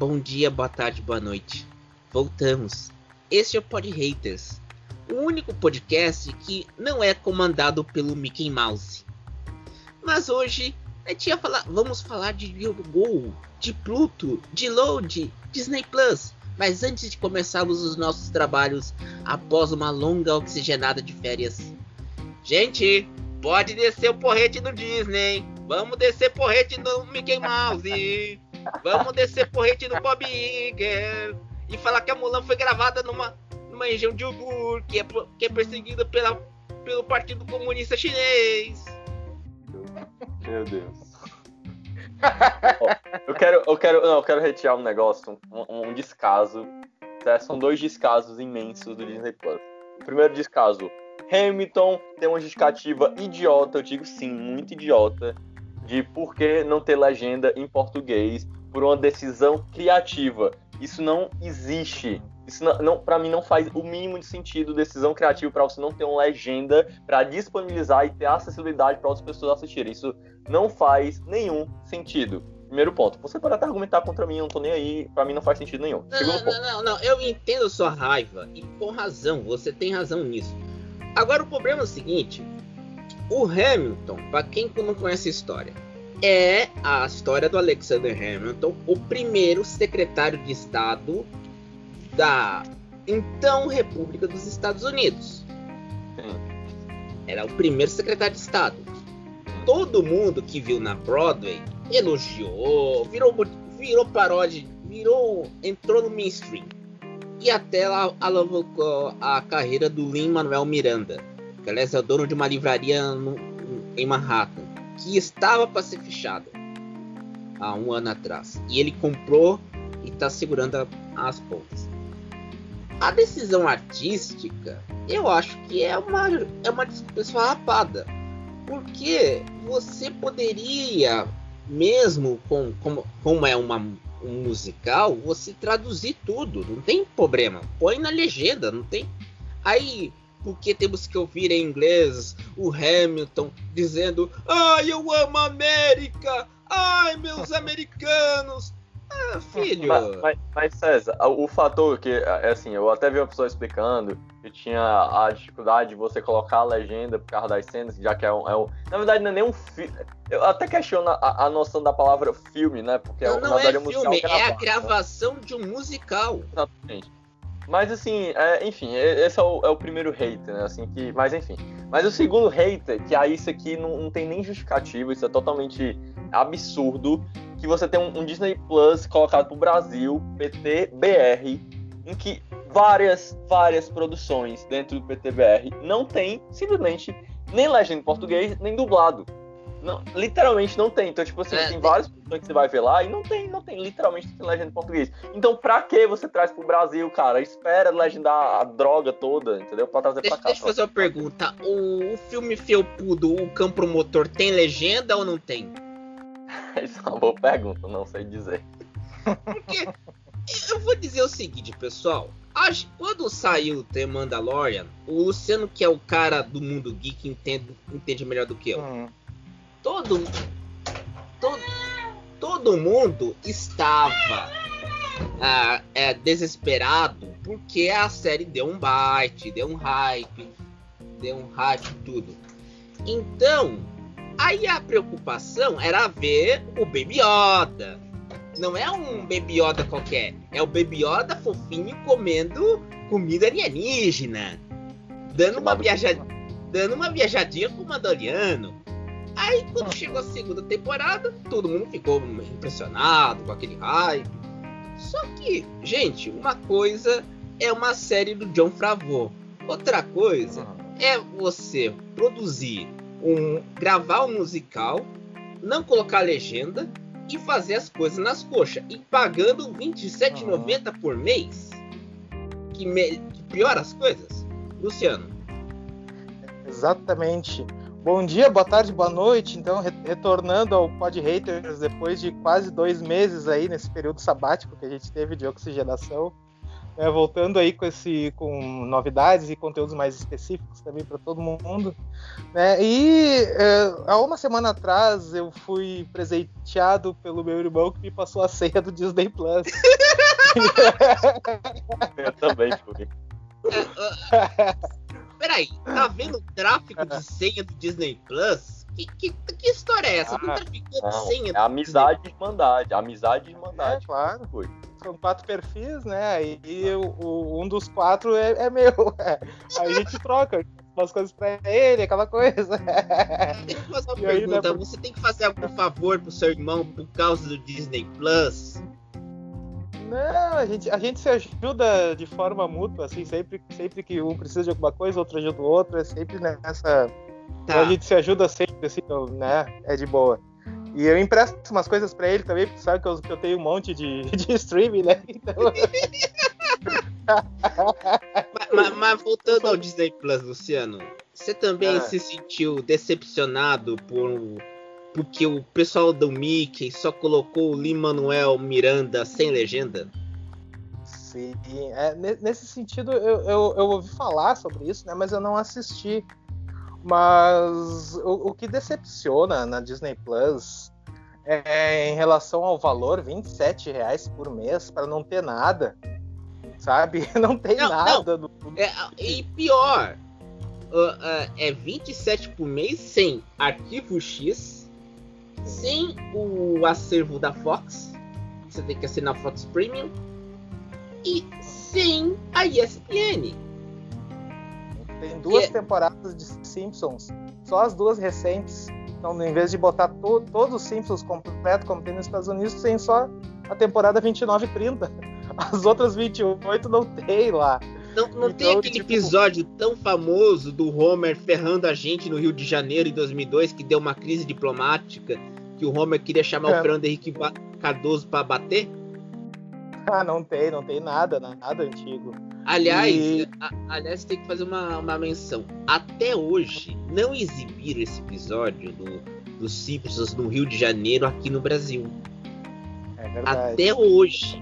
Bom dia, boa tarde, boa noite. Voltamos. Este é o Pod Haters, o único podcast que não é comandado pelo Mickey Mouse. Mas hoje falar, vamos falar de Go, de Pluto, de Load, Disney Plus. Mas antes de começarmos os nossos trabalhos após uma longa oxigenada de férias, gente, pode descer o porrete do Disney. Vamos descer porrete do Mickey Mouse. Vamos descer porrete do Bob Iger. E falar que a Mulan foi gravada numa, numa região de Uigur, que é, que é perseguida pela, pelo Partido Comunista Chinês. Meu Deus. eu quero, eu quero, não, eu quero retirar um negócio, um, um descaso. Tá? São dois descasos imensos do Disney Plus. O primeiro descaso, Hamilton tem uma justificativa idiota, eu digo sim, muito idiota, de por que não ter legenda em português por uma decisão criativa. Isso não existe. Isso não, não para mim não faz o mínimo de sentido decisão criativa para você não ter uma legenda para disponibilizar e ter acessibilidade para outras pessoas assistirem. Isso não faz nenhum sentido. Primeiro ponto. Você pode até argumentar contra mim, eu não tô nem aí, para mim não faz sentido nenhum. Não, Segundo não, ponto. Não, não, não, eu entendo a sua raiva e com razão, você tem razão nisso. Agora o problema é o seguinte, o Hamilton, para quem não conhece a história, é a história do Alexander Hamilton, o primeiro secretário de Estado da então República dos Estados Unidos. Era o primeiro secretário de Estado. Todo mundo que viu na Broadway elogiou, virou, virou paródia, virou, entrou no mainstream. E até alavancou a carreira do Lin-Manuel Miranda, que aliás é dono de uma livraria no, em Manhattan que estava para ser fechada há um ano atrás. E ele comprou e está segurando as pontas. A decisão artística, eu acho que é uma, é uma desculpa esfarrapada. Porque você poderia, mesmo com, como, como é uma, um musical, você traduzir tudo, não tem problema. Põe na legenda, não tem. Aí porque temos que ouvir em inglês o Hamilton dizendo: Ai, eu amo a América! Ai, meus americanos! Ah, filho! Mas, mas, mas, César, o fator que, é assim, eu até vi uma pessoa explicando que tinha a dificuldade de você colocar a legenda por causa das cenas, já que é um. É um na verdade, não é nem um filme. Eu até questiono a, a, noção da palavra filme, né? Porque não, não é filme, é a gravação né? de um musical. Exatamente. Mas assim, é, enfim, esse é o, é o, primeiro hater, né? Assim, que, mas enfim. Mas o segundo hater, que aí isso aqui não, não tem nem justificativa, isso é totalmente absurdo, que você tem um, um Disney Plus colocado pro Brasil, PTBR, em que várias, várias produções dentro do PTBR não tem simplesmente nem legenda em português, nem dublado. Não, literalmente não tem. Então, tipo assim, é, tem várias pessoas que você vai ver lá e não tem, não tem, literalmente tem legenda em português. Então, pra que você traz pro Brasil, cara? Espera legendar a droga toda, entendeu? Pra trazer deixa, pra cá. Deixa eu fazer uma pergunta. O, o filme Felpudo, o Campo Motor, tem legenda ou não tem? Isso é uma boa pergunta, não sei dizer. Porque eu vou dizer o seguinte, pessoal. Quando saiu The Mandalorian, o Luciano, que é o cara do mundo geek, entende, entende melhor do que eu. Uhum todo, todo, todo mundo estava ah, é, desesperado porque a série deu um bite, deu um hype, deu um hype tudo. Então, aí a preocupação era ver o Baby Yoda. Não é um Baby Yoda qualquer, é o Baby Yoda fofinho comendo comida alienígena, dando uma viajadinha, dando uma viajadinha com o Mandaloriano. Aí quando chegou a segunda temporada, todo mundo ficou impressionado com aquele hype. Só que, gente, uma coisa é uma série do John Favreau. Outra coisa é você produzir um gravar um musical, não colocar legenda e fazer as coisas nas coxas e pagando R$27,90 por mês. Que, me... que piora as coisas. Luciano. Exatamente. Bom dia, boa tarde, boa noite. Então, retornando ao Pod Haters depois de quase dois meses aí nesse período sabático que a gente teve de oxigenação. É, voltando aí com esse com novidades e conteúdos mais específicos também para todo mundo. Né? E é, há uma semana atrás eu fui presenteado pelo meu irmão que me passou a senha do Disney Plus. eu também fui. Peraí, tá vendo tráfico de senha do Disney Plus? Que, que, que história é essa? Ah, traficando senha. É amizade e irmandade. Amizade e irmandade. É, claro. Foi são quatro perfis, né? E, e o, um dos quatro é, é meu. Aí a gente troca umas coisas pra ele, aquela coisa. Deixa eu fazer uma e pergunta. Aí, né, Você tem que fazer algum favor pro seu irmão por causa do Disney Plus? Não, a gente, a gente se ajuda de forma mútua, assim, sempre, sempre que um precisa de alguma coisa, outro ajuda o outro, é sempre nessa. Tá. A gente se ajuda sempre, assim, né? É de boa. E eu empresto umas coisas pra ele também, porque sabe que eu, que eu tenho um monte de, de streaming, né? Então... mas, mas, mas, voltando ao Disney Plus, Luciano, você também ah. se sentiu decepcionado por porque o pessoal do Mickey só colocou o Lin-Manuel Miranda sem legenda? Sim, é, nesse sentido eu, eu, eu, ouvi falar sobre isso, né, mas eu não assisti. Mas o, o que decepciona na Disney Plus é em relação ao valor, 27 reais por mês para não ter nada. Sabe? Não tem não, nada. Não. É, e pior, uh, uh, é 27 por mês sem arquivo X, sem o acervo da Fox. Você tem que assinar Fox Premium. E sem a ESPN. Tem duas temporadas de Simpsons, só as duas recentes. Então, em vez de botar to todos os Simpsons completo, como tem nos Estados Unidos, tem só a temporada 29 e 30. As outras 28 não tem lá. Não, não então, tem aquele tipo... episódio tão famoso do Homer ferrando a gente no Rio de Janeiro em 2002 que deu uma crise diplomática que o Homer queria chamar é. o Fernando Henrique Cardoso para bater? Ah, não tem, não tem nada, nada antigo. Aliás, e... a, aliás, tem que fazer uma, uma menção. Até hoje, não exibiram esse episódio do, dos Simpsons no Rio de Janeiro aqui no Brasil. É verdade. Até hoje.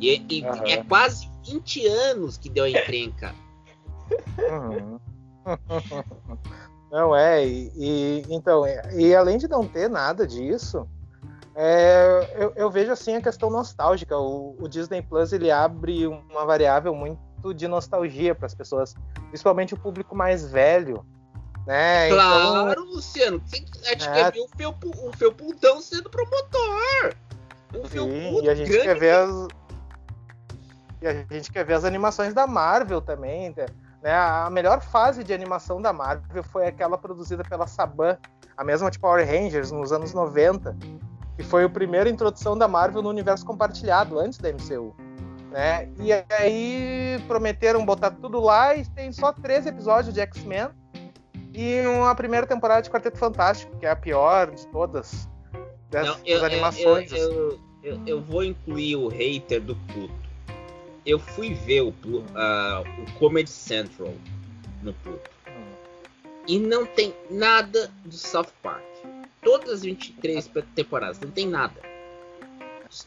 E, e uhum. é quase 20 anos que deu a encrenca. Uhum. Não é, e, e, então, e além de não ter nada disso, é, eu, eu, vejo assim a questão nostálgica. O, o, Disney Plus ele abre uma variável muito de nostalgia para as pessoas, principalmente o público mais velho. Né? Claro, então, Luciano. Você, a gente é, quer ver o, Fel, o Felpuldão sendo promotor. Sim, e a gente quer ver as. E a gente quer ver as animações da Marvel também. Né? A melhor fase de animação da Marvel foi aquela produzida pela Saban, a mesma de Power Rangers, nos anos 90 que foi a primeira introdução da Marvel no universo compartilhado antes da MCU. Né? E aí prometeram botar tudo lá e tem só três episódios de X-Men e uma primeira temporada de Quarteto Fantástico, que é a pior de todas das, Não, eu, animações. Eu, eu, eu, eu, vou incluir o hater do Pluto. Eu fui ver o, uh, o Comedy Central no Pluto. Hum. E não tem nada de South Park todas as 23 temporadas, não tem nada.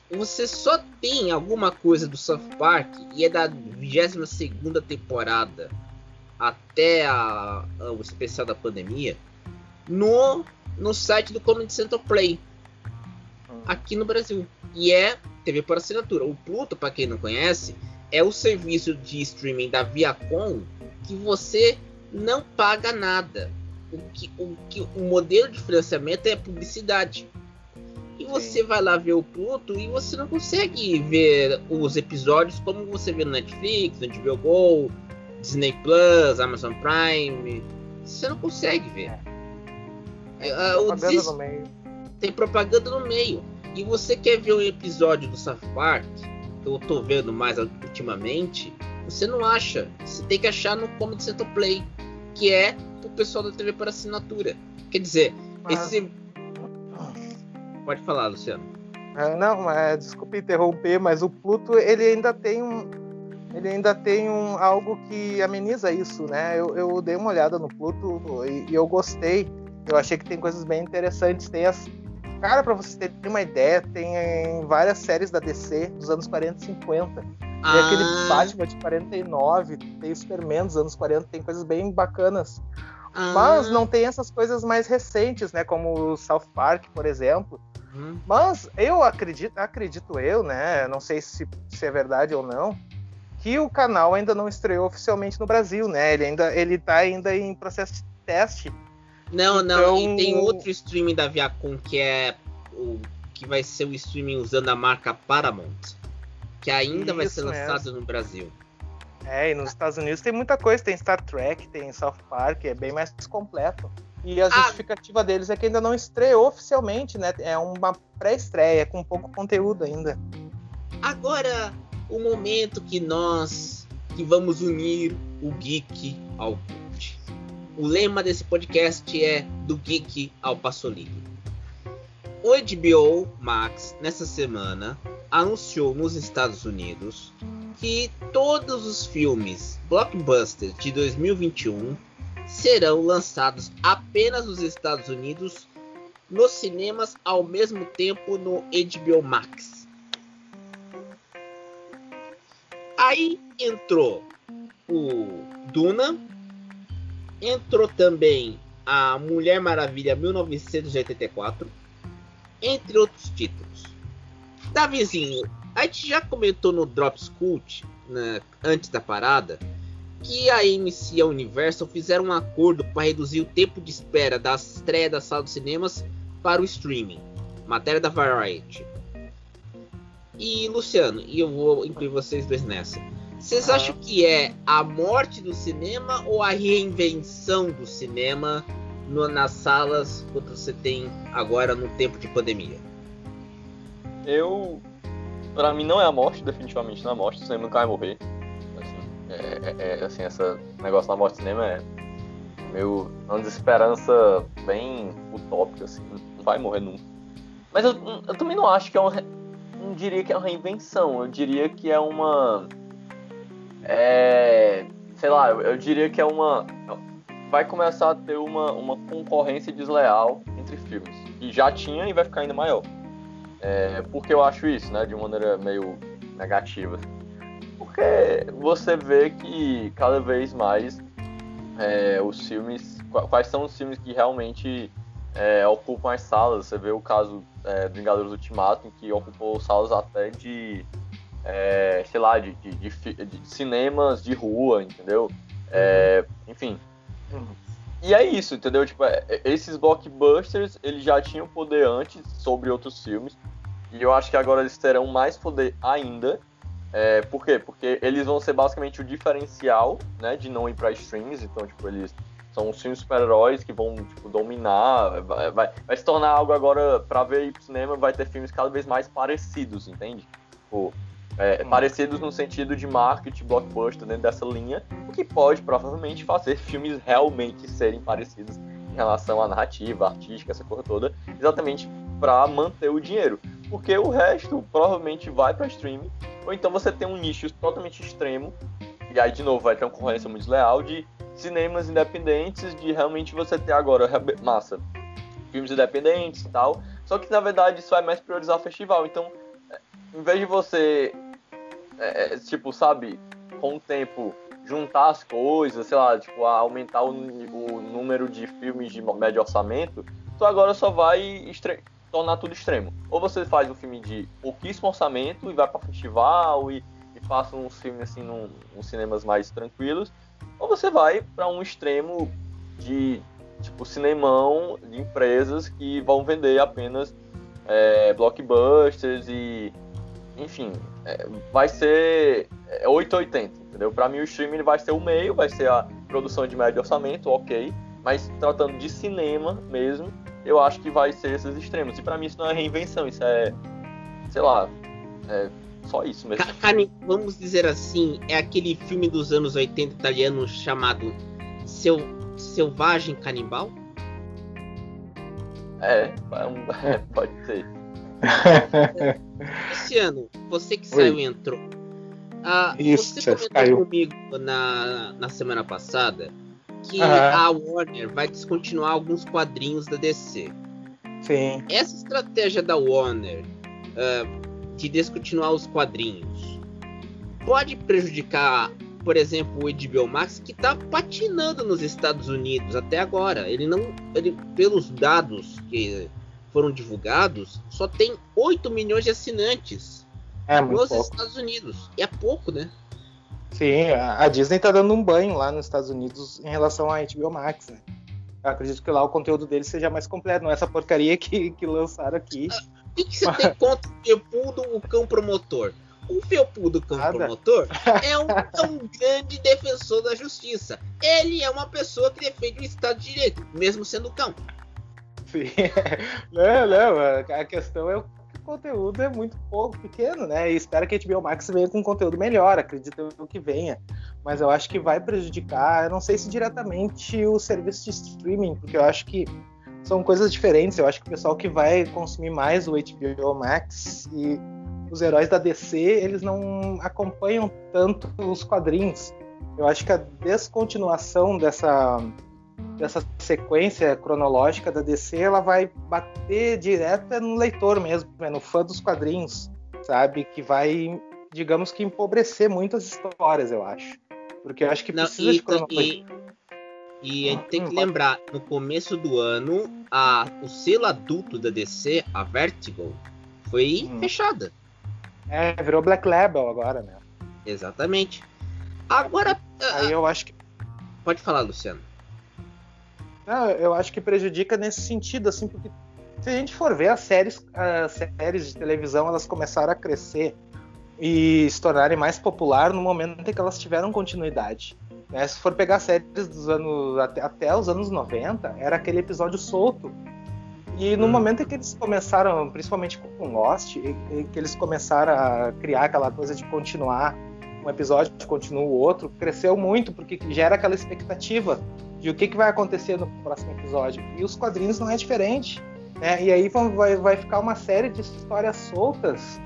Você só tem alguma coisa do South Park e é da 22 temporada até a, a, o especial da pandemia no, no site do Comedy Central Play aqui no Brasil. E é TV por assinatura. O Pluto, para quem não conhece, é o serviço de streaming da Viacom que você não paga nada o que, o que o modelo de financiamento é publicidade. E você Sim. vai lá ver o Pluto e você não consegue ver os episódios como você vê no Netflix, no HBO Go, Disney Plus, Amazon Prime. Você não consegue ver. É. Uh, propaganda des... no meio. Tem propaganda no meio. E você quer ver um episódio do South Park, que eu tô vendo mais ultimamente, você não acha. Você tem que achar no Comedy Central Play, que é pro pessoal da TV por assinatura. Quer dizer, esse. Pode falar, Luciano. É, não, mas desculpe interromper, mas o Pluto ele ainda tem um, ele ainda tem um, algo que ameniza isso, né? Eu, eu dei uma olhada no Pluto e, e, eu gostei. Eu achei que tem coisas bem interessantes. Tem as. Cara, para você ter uma ideia, tem várias séries da DC dos anos 40 e 50. Ah. Tem aquele Batman de 49, tem Superman dos anos 40, tem coisas bem bacanas. Ah. Mas não tem essas coisas mais recentes, né? Como o South Park, por exemplo. Uhum. Mas eu acredito, acredito eu, né? Não sei se, se é verdade ou não, que o canal ainda não estreou oficialmente no Brasil, né? Ele ainda ele tá ainda em processo de teste. Não, então... não, e tem outro streaming da Viacom que é o que vai ser o streaming usando a marca Paramount, que ainda Isso vai ser lançado mesmo. no Brasil. É, e nos Estados Unidos tem muita coisa, tem Star Trek, tem South Park, é bem mais completo. E a ah. justificativa deles é que ainda não estreou oficialmente, né? É uma pré-estreia com pouco conteúdo ainda. Agora, o momento que nós que vamos unir o geek ao. O lema desse podcast é do geek ao Pasolini. O HBO Max nessa semana anunciou nos Estados Unidos que todos os filmes blockbusters de 2021 serão lançados apenas nos Estados Unidos nos cinemas ao mesmo tempo no HBO Max. Aí entrou o Duna, entrou também a Mulher Maravilha 1984, entre outros títulos. Davizinho, a gente já comentou no Drops Cult, né, antes da parada, que a AMC e a Universal fizeram um acordo para reduzir o tempo de espera da estreia das salas de cinemas para o streaming. Matéria da Variety. E Luciano, e eu vou incluir vocês dois nessa. Vocês ah. acham que é a morte do cinema ou a reinvenção do cinema no, nas salas quando você tem agora no tempo de pandemia? Eu. Pra mim não é a morte, definitivamente não é a morte, o cinema nunca vai morrer. Assim, é, é, é, assim, esse negócio da morte do cinema é meio uma desesperança bem utópica, assim, não vai morrer nunca. Mas eu, eu também não acho que é uma. Não diria que é uma reinvenção, eu diria que é uma. É. Sei lá, eu, eu diria que é uma vai começar a ter uma, uma concorrência desleal entre filmes. E já tinha e vai ficar ainda maior. É, porque eu acho isso, né, de uma maneira meio negativa. Porque você vê que cada vez mais é, os filmes. Quais são os filmes que realmente é, ocupam as salas? Você vê o caso é, do Vingadores Ultimato, que ocupou salas até de. É, sei lá, de, de, de, de, cinemas de rua, entendeu? É, enfim, e é isso, entendeu? Tipo, é, é, esses blockbusters, eles já tinham poder antes sobre outros filmes. E eu acho que agora eles terão mais poder ainda. É, por quê? Porque eles vão ser basicamente o diferencial, né, de não ir para streams. Então, tipo, eles são os filmes super-heróis que vão, tipo, dominar. Vai, vai, vai, se tornar algo agora, para ver pro cinema, vai ter filmes cada vez mais parecidos, entende? Tipo, é, parecidos no sentido de marketing blockbuster dentro dessa linha, o que pode provavelmente fazer filmes realmente serem parecidos em relação à narrativa, artística, essa coisa toda, exatamente para manter o dinheiro. Porque o resto provavelmente vai para streaming, ou então você tem um nicho totalmente extremo, e aí de novo vai ter uma concorrência muito leal de cinemas independentes, de realmente você ter agora massa, filmes independentes e tal. Só que na verdade isso vai mais priorizar o festival. Então, em vez de você é, é, tipo, sabe, com o tempo juntar as coisas, sei lá, tipo, aumentar o, o número de filmes de médio orçamento, tu agora só vai tornar tudo extremo. Ou você faz um filme de pouquíssimo orçamento e vai para festival e, e passa uns filmes assim num, uns cinemas mais tranquilos, ou você vai para um extremo de tipo cinemão de empresas que vão vender apenas é, blockbusters e enfim, é, vai ser 880, é, entendeu? Para mim o streaming vai ser o meio, vai ser a produção de médio orçamento, ok, mas tratando de cinema mesmo, eu acho que vai ser esses extremos. E para mim isso não é reinvenção, isso é, sei lá, é só isso mesmo. Cani, vamos dizer assim, é aquele filme dos anos 80 italiano chamado Seu, Selvagem Canibal? É, é pode ser. Luciano, você que saiu e entrou. Ah, Isso, você comentou caiu. comigo na, na semana passada que a Warner vai descontinuar alguns quadrinhos da DC. Sim. Essa estratégia da Warner uh, de descontinuar os quadrinhos pode prejudicar, por exemplo, o HBO Max, que está patinando nos Estados Unidos até agora. Ele não, ele, pelos dados que foram divulgados, só tem 8 milhões de assinantes é, nos pouco. Estados Unidos. E é pouco, né? Sim, a Disney está dando um banho lá nos Estados Unidos em relação à HBO Max, né? Eu acredito que lá o conteúdo deles seja mais completo, não é essa porcaria que, que lançaram aqui. Ah, o que, que você tem contra o Felpudo, o cão promotor? O Felpudo, cão Nada. promotor, é um, é um grande defensor da justiça. Ele é uma pessoa que defende o Estado de Direito, mesmo sendo cão. Sim. Não, não, a questão é o conteúdo é muito pouco pequeno, né? E espero que a HBO Max venha com conteúdo melhor, acredito que venha. Mas eu acho que vai prejudicar, eu não sei se diretamente o serviço de streaming, porque eu acho que são coisas diferentes. Eu acho que o pessoal que vai consumir mais o HBO Max e os heróis da DC, eles não acompanham tanto os quadrinhos. Eu acho que a descontinuação dessa dessa sequência cronológica da DC, ela vai bater direto no leitor mesmo, né, no fã dos quadrinhos, sabe? Que vai, digamos que, empobrecer muitas histórias, eu acho. Porque eu acho que precisa Não, e, de cronologia. E, e a gente tem que hum, lembrar, no começo do ano, a, o selo adulto da DC, a Vertigo, foi hum. fechada. É, virou Black Label agora, né? Exatamente. Agora. Aí eu acho que. Pode falar, Luciano. Não, eu acho que prejudica nesse sentido, assim, porque se a gente for ver as séries, as séries de televisão, elas começaram a crescer e se tornarem mais popular no momento em que elas tiveram continuidade. Né? Se for pegar séries dos anos até, até, os anos 90, era aquele episódio solto. E no hum. momento em que eles começaram, principalmente com Lost, e, e que eles começaram a criar aquela coisa de continuar um episódio, continua o outro, cresceu muito, porque gera aquela expectativa de o que, que vai acontecer no próximo episódio. E os quadrinhos não é diferente. Né? E aí vai, vai ficar uma série de histórias soltas.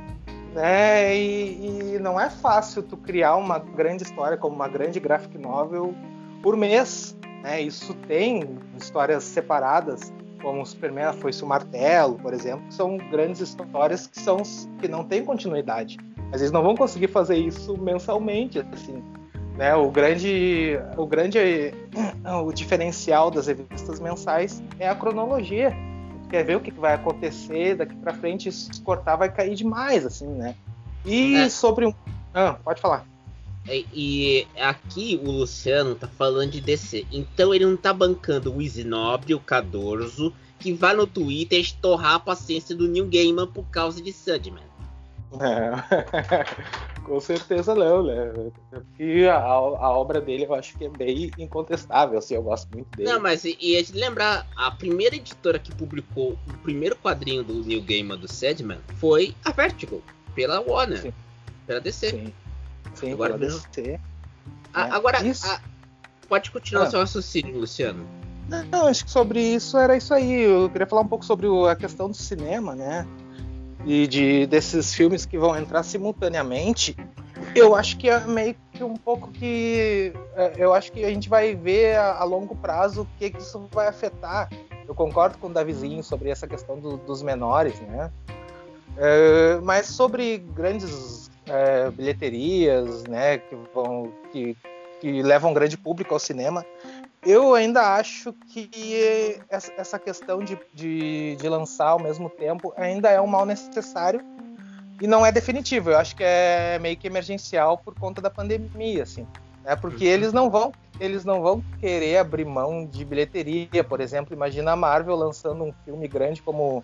Né? E, e não é fácil tu criar uma grande história como uma grande graphic novel por mês. Né? Isso tem histórias separadas, como o Superman foi o Martelo, por exemplo, que são grandes histórias que, são, que não têm continuidade. Mas eles não vão conseguir fazer isso mensalmente, assim. Né? O grande, o grande o diferencial das revistas mensais é a cronologia. Quer ver o que vai acontecer daqui para frente? Se cortar vai cair demais, assim, né? E é. sobre um, ah, pode falar. É, e aqui o Luciano tá falando de DC. Então ele não tá bancando o Isinobre, o Cadorzo, que vai no Twitter estorrar a paciência do New Gaiman por causa de Sandman. É. Com certeza não, né? Porque a, a, obra dele eu acho que é bem incontestável, assim, eu gosto muito dele. Não, mas e, e lembrar, a primeira editora que publicou o primeiro quadrinho do New Gaiman do Sedman foi a Vertigo, pela Warner, Sim. pela DC. Sim, Sim agora pela DC. A, é. Agora, a, pode continuar ah. seu raciocínio, Luciano. Não, acho que sobre isso era isso aí. Eu queria falar um pouco sobre a questão do cinema, né? E de desses filmes que vão entrar simultaneamente, eu acho que é meio que um pouco que é, eu acho que a gente vai ver a, a longo prazo o que, que, isso vai afetar. Eu concordo com o Davizinho sobre essa questão do, dos menores, né? É, mas sobre grandes é, bilheterias, né, que vão que, que levam grande público ao cinema, eu ainda acho que essa questão de, de, de, lançar ao mesmo tempo ainda é um mal necessário e não é definitivo. Eu acho que é meio que emergencial por conta da pandemia, assim. Né? Porque eles não vão eles não vão querer abrir mão de bilheteria, por exemplo. Imagina a Marvel lançando um filme grande como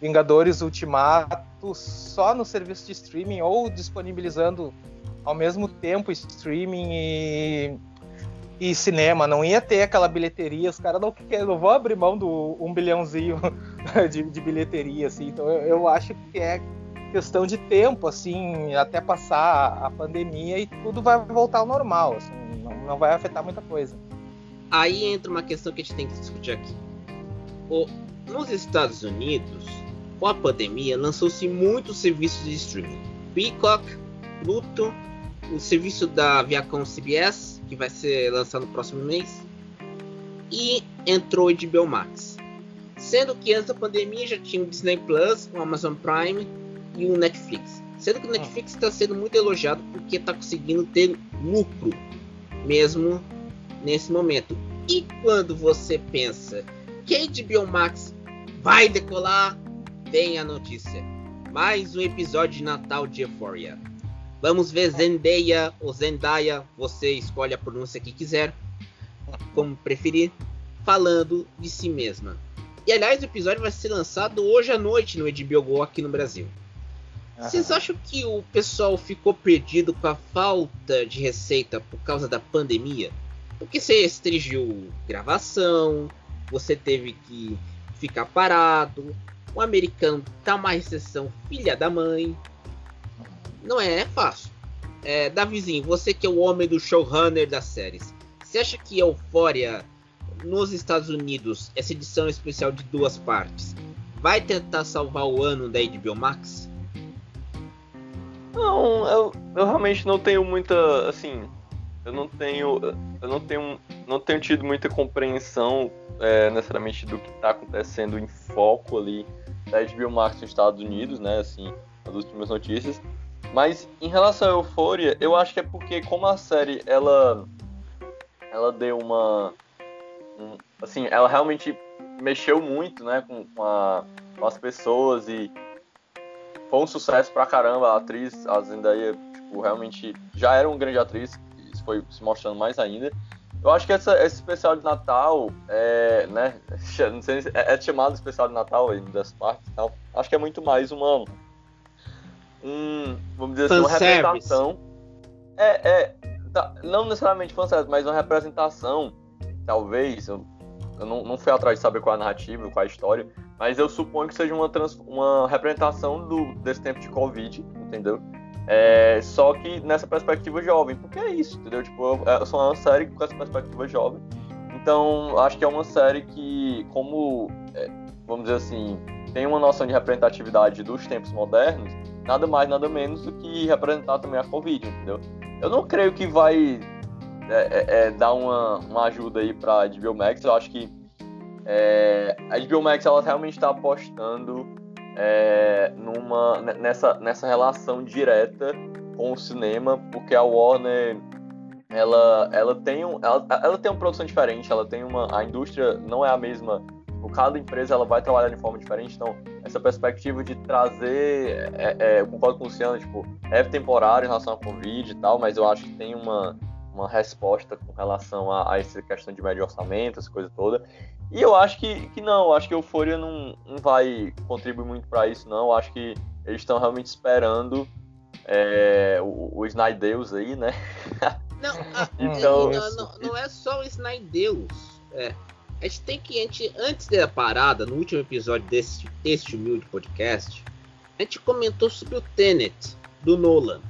Vingadores Ultimato só no serviço de streaming ou disponibilizando ao mesmo tempo streaming e e cinema, não ia ter aquela bilheteria, os caras não, não vão abrir mão do um bilhãozinho de, de bilheteria, assim, então eu, eu, acho que é questão de tempo, assim, até passar a pandemia e tudo vai voltar ao normal, assim, não, não vai afetar muita coisa. Aí entra uma questão que a gente tem que discutir aqui. O, nos Estados Unidos, com a pandemia, lançou-se muitos serviços de streaming. Peacock, Pluto, o serviço da Viacom CBS, que vai ser lançado no próximo mês. E entrou o HBO Max. Sendo que antes da pandemia já tinha o Disney Plus, o Amazon Prime e o Netflix. Sendo que o Netflix está sendo muito elogiado porque está conseguindo ter lucro mesmo nesse momento. E quando você pensa que a HBO Max vai decolar, vem a notícia. Mais um episódio de Natal de Euphoria. Vamos ver Zendaya ou Zendaya, você escolhe a pronúncia que quiser, como preferir, falando de si mesma. E aliás, o episódio vai ser lançado hoje à noite no HBO Go aqui no Brasil. Vocês acham que o pessoal ficou perdido com a falta de receita por causa da pandemia? Porque você restringiu gravação, você teve que ficar parado, o americano tá uma recessão filha da mãe. Não é, é fácil. É, Davizinho, você que é o homem do showrunner das séries, você acha que Euphoria nos Estados Unidos, essa edição especial de duas partes, vai tentar salvar o ano da HBO Max? Não, eu, eu realmente não tenho muita, assim, eu não tenho, eu não tenho, não tenho tido muita compreensão é, necessariamente do que está acontecendo em foco ali da HBO Max nos Estados Unidos, né, assim, as últimas notícias. Mas em relação a Euphoria, eu acho que é porque como a série ela ela deu uma um, assim, ela realmente mexeu muito, né, com, com, a, com as pessoas e foi um sucesso pra caramba. A atriz, a Zendaya, tipo, realmente já era uma grande atriz, isso foi se mostrando mais ainda. Eu acho que essa, esse especial de Natal, é, né, não sei se é, é chamado especial de Natal aí, das partes e tal. Acho que é muito mais uma, um, vamos dizer assim, uma representação. É, é, tá, não necessariamente fanservice, mas uma representação, talvez, eu, eu não, não fui atrás de saber qual é a narrativa, qual é a história, mas eu suponho que seja uma, trans, uma representação do, desse tempo de Covid, entendeu? É, só que nessa perspectiva jovem, porque é isso, entendeu? Tipo, eu, eu sou uma série com essa perspectiva jovem. Então, acho que é uma série que, como, é, vamos dizer assim, tem uma noção de representatividade dos tempos modernos, nada mais, nada menos do que representar também a Covid, entendeu? Eu não creio que vai é, é, é dar uma, uma ajuda aí pra HBO Max, eu acho que é, a HBO Max ela realmente está apostando é, numa, nessa, nessa relação direta com o cinema, porque a Warner ela, ela, tem um, ela, ela tem uma produção diferente, ela tem uma. A indústria não é a mesma. Cada empresa ela vai trabalhar de forma diferente, então essa perspectiva de trazer. É, é, eu concordo com o Luciano, tipo, é temporário em relação ao Covid e tal, mas eu acho que tem uma, uma resposta com relação a, a essa questão de médio orçamento, essa coisa toda. E eu acho que, que não, acho que o Euphoria não, não vai contribuir muito para isso, não. Eu acho que eles estão realmente esperando é, o, o Snydeus aí, né? Não, a, então, não, não, não, é só o Snydeus. É, a gente tem que, a gente, antes da parada, no último episódio desse, desse humilde podcast, a gente comentou sobre o Tenet, do Nolan.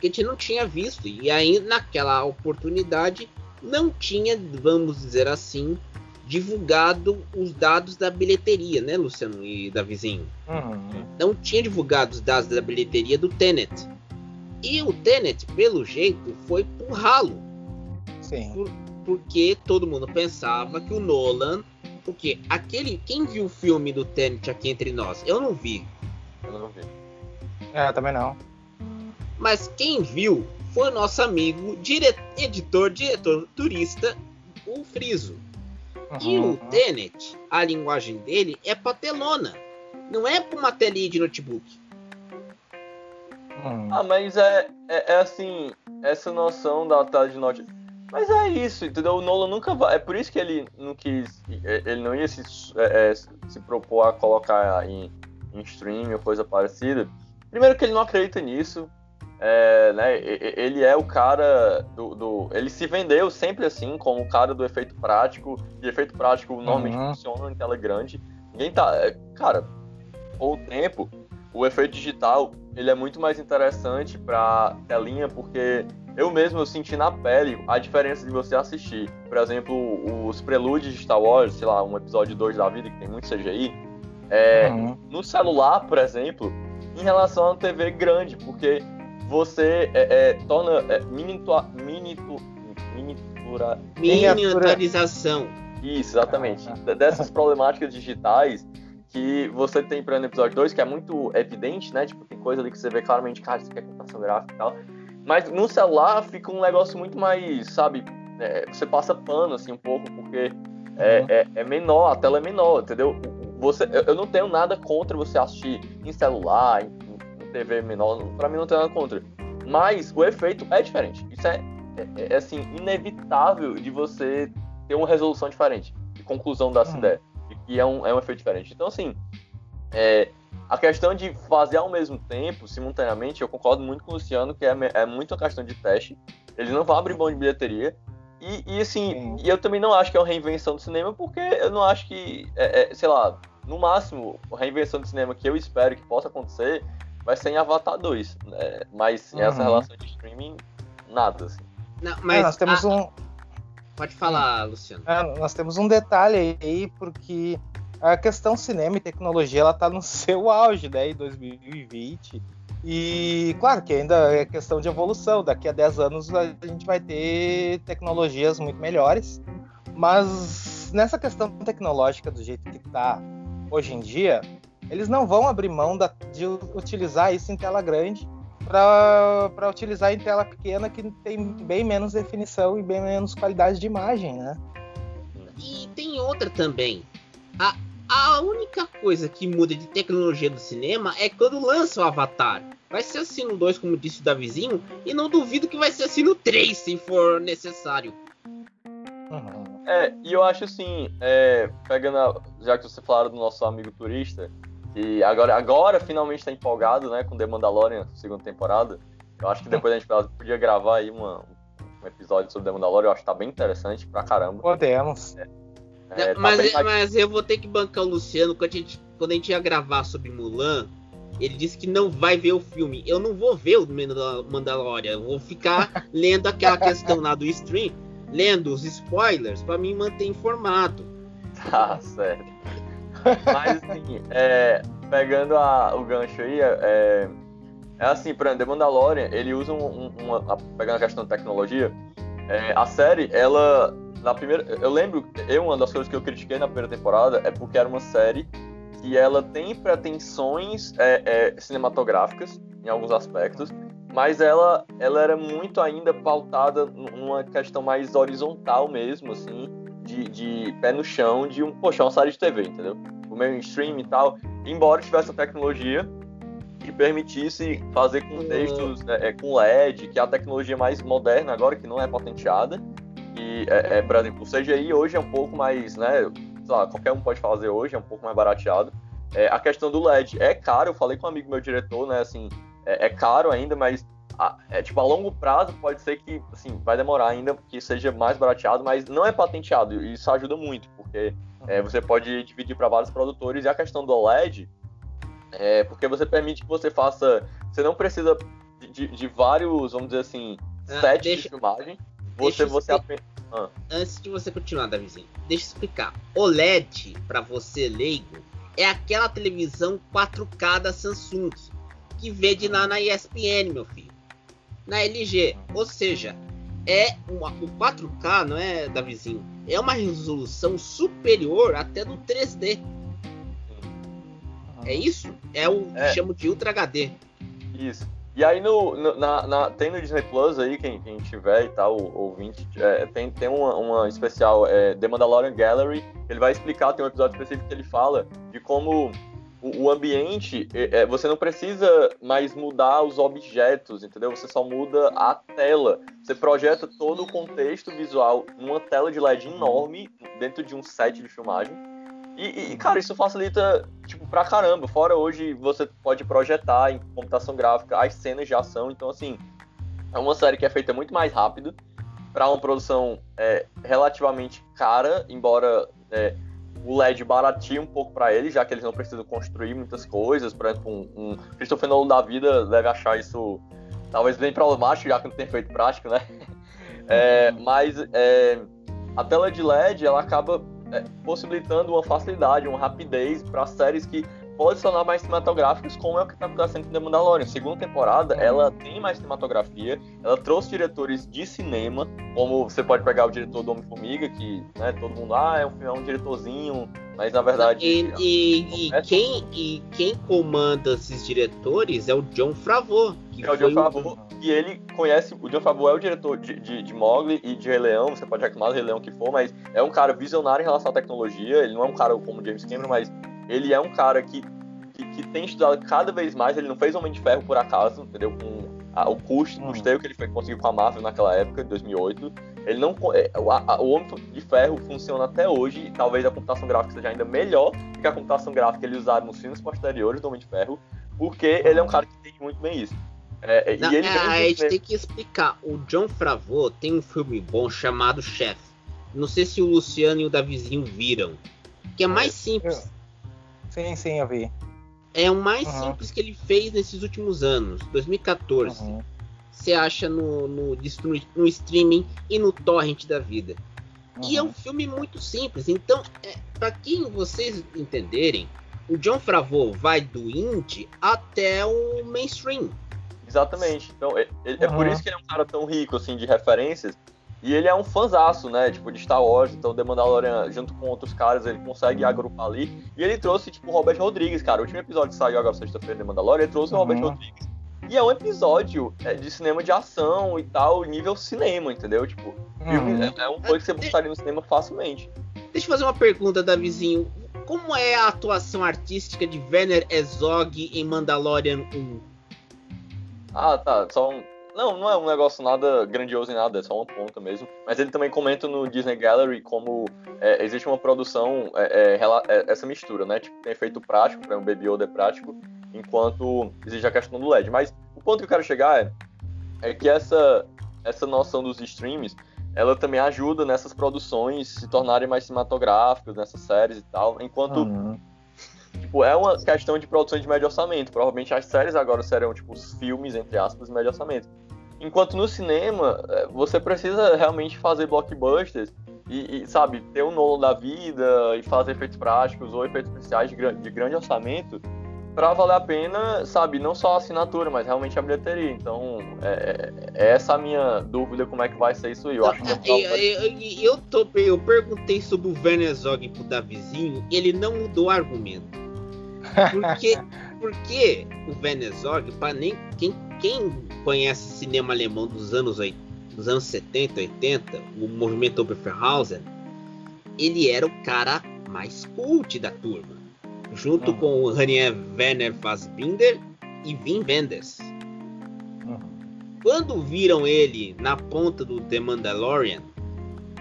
Que a gente não tinha visto. E aí, naquela oportunidade, não tinha, vamos dizer assim, divulgado os dados da bilheteria, né, Luciano e Davizinho? Uhum. Não tinha divulgado os dados da bilheteria do Tenet. E o Tenet, pelo jeito, foi pro ralo. Sim. Por, porque todo mundo pensava que o Nolan. Porque aquele. Quem viu o filme do Tenet aqui entre nós? Eu não vi. Eu não vi. É, também não. Mas quem viu foi o nosso amigo, dire... editor, diretor turista, o Friso. Uhum. E o Tenet, a linguagem dele é pra telona. Não é pra uma telinha de notebook. Uhum. Ah, mas é, é, é, assim, essa noção da tela de notebook. Mas é isso, entendeu? O Nolan nunca vai. É por isso que ele não quis. Ele não ia se, é, é, se propor a colocar em, em stream ou coisa parecida. Primeiro que ele não acredita nisso. É, né, ele é o cara do, do, Ele se vendeu sempre assim, como o cara do efeito prático. E efeito prático normalmente uhum. funciona em tela grande. Ninguém tá. É, cara, com o tempo, o efeito digital ele é muito mais interessante pra telinha, porque eu mesmo eu senti na pele a diferença de você assistir. Por exemplo, os prelúdios de Star Wars, sei lá, um episódio 2 da vida que tem muito CGI. É, uhum. No celular, por exemplo, em relação a uma TV grande, porque você é, é, torna é, miniatura, miniatura, miniaturização. Isso, exatamente. Dessas problemáticas digitais que você tem, por exemplo, no episódio 2, que é muito evidente, né? Tipo, tem coisa ali que você vê claramente, cara, isso aqui é computação gráfica e tal. Mas no celular fica um negócio muito mais, sabe? É, você passa pano, assim, um pouco, porque é, uhum. é, é, menor, a tela é menor, entendeu? Você, eu não tenho nada contra você assistir em celular, em, em TV menor, pra mim não tem nada contra. Mas o efeito é diferente. Isso é, é, é assim, inevitável de você ter uma resolução diferente, de conclusão dessa uhum. ideia. E é um, é um efeito diferente. Então, assim, é, a questão de fazer ao mesmo tempo, simultaneamente, eu concordo muito com o Luciano que é, é muito uma questão de teste. Eles não vão abrir mão de bilheteria. E, e assim, e eu também não acho que é uma reinvenção do cinema, porque eu não acho que, é, é, sei lá, no máximo, a reinvenção do cinema que eu espero que possa acontecer vai ser em Avatar 2. Né? Mas uhum. essa relação de streaming, nada, assim. Não, mas é, nós temos a, um. Pode falar, Luciano. É, nós temos um detalhe aí, porque a questão cinema e tecnologia ela está no seu auge, né, em 2020. E claro que ainda é questão de evolução. Daqui a 10 anos a gente vai ter tecnologias muito melhores. Mas nessa questão tecnológica do jeito que está hoje em dia, eles não vão abrir mão da, de utilizar isso em tela grande para utilizar em tela pequena que tem bem menos definição e bem menos qualidade de imagem, né? E tem outra também. A, a única coisa que muda de tecnologia do cinema é quando lança o Avatar. Vai ser assim no 2, como disse o Davizinho, e não duvido que vai ser assim no 3, se for necessário. Uhum. É, e eu acho assim, é, pegando, a, já que você falaram do nosso amigo turista, e agora, agora finalmente está empolgado, né, com The Mandalorian, segunda temporada. Eu acho que depois a gente podia gravar aí uma, um episódio sobre The Mandalorian, eu acho que tá bem interessante pra caramba. Podemos. É, é, tá mas, mais... mas eu vou ter que bancar o Luciano quando a, gente, quando a gente ia gravar sobre Mulan. Ele disse que não vai ver o filme. Eu não vou ver o Mandalorian. Eu vou ficar lendo aquela questão lá do stream, lendo os spoilers para me manter informado. Tá certo. Mas assim, é, pegando a, o gancho aí, é, é assim, por exemplo, The Mandalorian, ele usa um, um, uma. Pegando a questão da tecnologia, é, a série, ela. Na primeira. Eu lembro, eu, uma das coisas que eu critiquei na primeira temporada é porque era uma série que ela tem pretensões é, é, cinematográficas em alguns aspectos, mas ela, ela era muito ainda pautada numa questão mais horizontal mesmo, assim, de, de pé no chão, de um, poxa, uma série de TV, entendeu? O mainstream e tal, embora tivesse a tecnologia que permitisse fazer contextos uhum. é, com LED, que é a tecnologia mais moderna agora, que não é patenteada. E, é, é, por exemplo, o CGI hoje é um pouco mais, né, lá, qualquer um pode fazer hoje, é um pouco mais barateado. É, a questão do LED é caro, eu falei com um amigo meu diretor, né, assim, é, é caro ainda, mas a, é, tipo, a longo prazo pode ser que, assim, vai demorar ainda que seja mais barateado, mas não é patenteado, e isso ajuda muito, porque é, você pode dividir para vários produtores, e a questão do OLED é porque você permite que você faça, você não precisa de, de vários, vamos dizer assim, ah, sets deixa, de filmagem, você, você apenas... Ah. Antes de você continuar, Davizinho, deixa eu explicar. OLED, para você leigo, é aquela televisão 4K da Samsung, que vende lá na ESPN, meu filho na LG. Ou seja, é uma, o 4K, não é, Davizinho? É uma resolução superior até do 3D. É isso? É o que é. chamo de Ultra HD. Isso. E aí no, no na, na, tem no Disney Plus aí, quem, quem tiver e tal, ouvinte, é, tem, tem uma, uma especial, é, The Mandalorian Gallery, ele vai explicar, tem um episódio específico que ele fala de como o, ambiente, é, é, você não precisa mais mudar os objetos, entendeu? Você só muda a tela. Você projeta todo o contexto visual numa tela de LED enorme dentro de um set de filmagem. E, e, cara, isso facilita, tipo, pra caramba. Fora hoje você pode projetar em computação gráfica as cenas de ação. Então, assim, é uma série que é feita muito mais rápido para uma produção é, relativamente cara, embora é, o LED baratia um pouco para eles, já que eles não precisam construir muitas coisas. Por exemplo, um, um Christopher Nolan da vida deve achar isso talvez bem problemático, já que não tem efeito prático, né? É, mas é, a tela de LED ela acaba é, possibilitando uma facilidade, uma rapidez para séries que pode se tornar mais cinematográficos, como é o que está acontecendo com The Mandalorian. Segunda temporada, uhum. ela tem mais cinematografia, ela trouxe diretores de cinema, como você pode pegar o diretor do Homem-Formiga, que né, todo mundo, ah, é um, é um diretorzinho, mas na verdade. E, e, e quem, e quem comanda esses diretores é o John Favreau. Que é o John Favreau, e ele conhece. O John Favreau é o diretor de, de, de Mogli e de Rei Leão, você pode reclamar do Rei Leão que for, mas é um cara visionário em relação à tecnologia. Ele não é um cara como James Cameron, mas ele é um cara que, que, que, tem estudado cada vez mais. Ele não fez Homem de Ferro por acaso, entendeu? Com a, o custo, o custeio que ele foi conseguiu com a Marvel naquela época, em 2008. Ele não, é, o, a, o Homem de Ferro funciona até hoje, e talvez a computação gráfica seja ainda melhor do que a computação gráfica que eles usaram nos filmes posteriores do Homem de Ferro, porque ele é um cara que tem muito bem isso. É, é não, e ele é, a gente tem que explicar. O John Favreau tem um filme bom chamado Chef. Não sei se o Luciano e o Davizinho viram. Que é mais simples. Sim, sim, eu vi. É o mais uhum. simples que ele fez nesses últimos anos, 2014. Uhum. Você acha no, no, no, streaming e no torrent da vida. Uhum. E é um uhum. filme muito simples. Então, é, para quem vocês entenderem, o John Favreau vai do indie até o mainstream. Exatamente. Então, é, é, é por isso que ele é um cara tão rico assim de referências, e ele é um fanzaço, né? Tipo, de Star Wars, então The Mandalorian, junto com outros caras, ele consegue agrupar ali. E ele trouxe, tipo, o Robert Rodrigues, cara. O último episódio que saiu agora sexta-feira The Mandalorian, ele trouxe uhum. o Robert uhum. Rodrigues. E é um episódio é, de cinema de ação e tal, nível cinema, entendeu? Tipo, uhum. é, é um coisa que você botaria no cinema facilmente. Deixa eu fazer uma pergunta, Davizinho. Como é a atuação artística de Werner Herzog em Mandalorian 1? Ah, tá. Só um não, não é um negócio nada grandioso nem nada, é só uma ponta mesmo. Mas ele também comenta no Disney Gallery como é, existe uma produção, é, é, é essa mistura, né? Tipo, tem efeito prático, para um Baby Yoda é prático, enquanto existe a questão do LED. Mas o ponto que eu quero chegar é, é que essa, essa noção dos streams, ela também ajuda nessas produções se tornarem mais cinematográficas, nessas séries e tal, enquanto... Uhum. Tipo, é uma questão de produção de médio orçamento. Provavelmente as séries agora serão, tipo, os filmes, entre aspas, de médio orçamento. Enquanto no cinema, é, você precisa realmente fazer blockbusters e, e, sabe, ter um nolo da vida e fazer efeitos práticos ou efeitos especiais de, de grande orçamento para valer a pena, sabe, não só a assinatura, mas realmente a bilheteria. Então, é, é essa a minha dúvida como é que vai ser isso aí. Eu acho que é eu, eu, eu, tô, eu perguntei sobre o Werner Zog pro Davizinho, ele não mudou o argumento. Porque, porque o Zog, para nem quem quem conhece cinema alemão dos anos, dos anos 70, 80, o movimento Oberfeuerhausen, ele era o cara mais cult da turma, junto uhum. com o Rainier Werner Fassbinder e Wim Wenders. Uhum. Quando viram ele na ponta do The Mandalorian,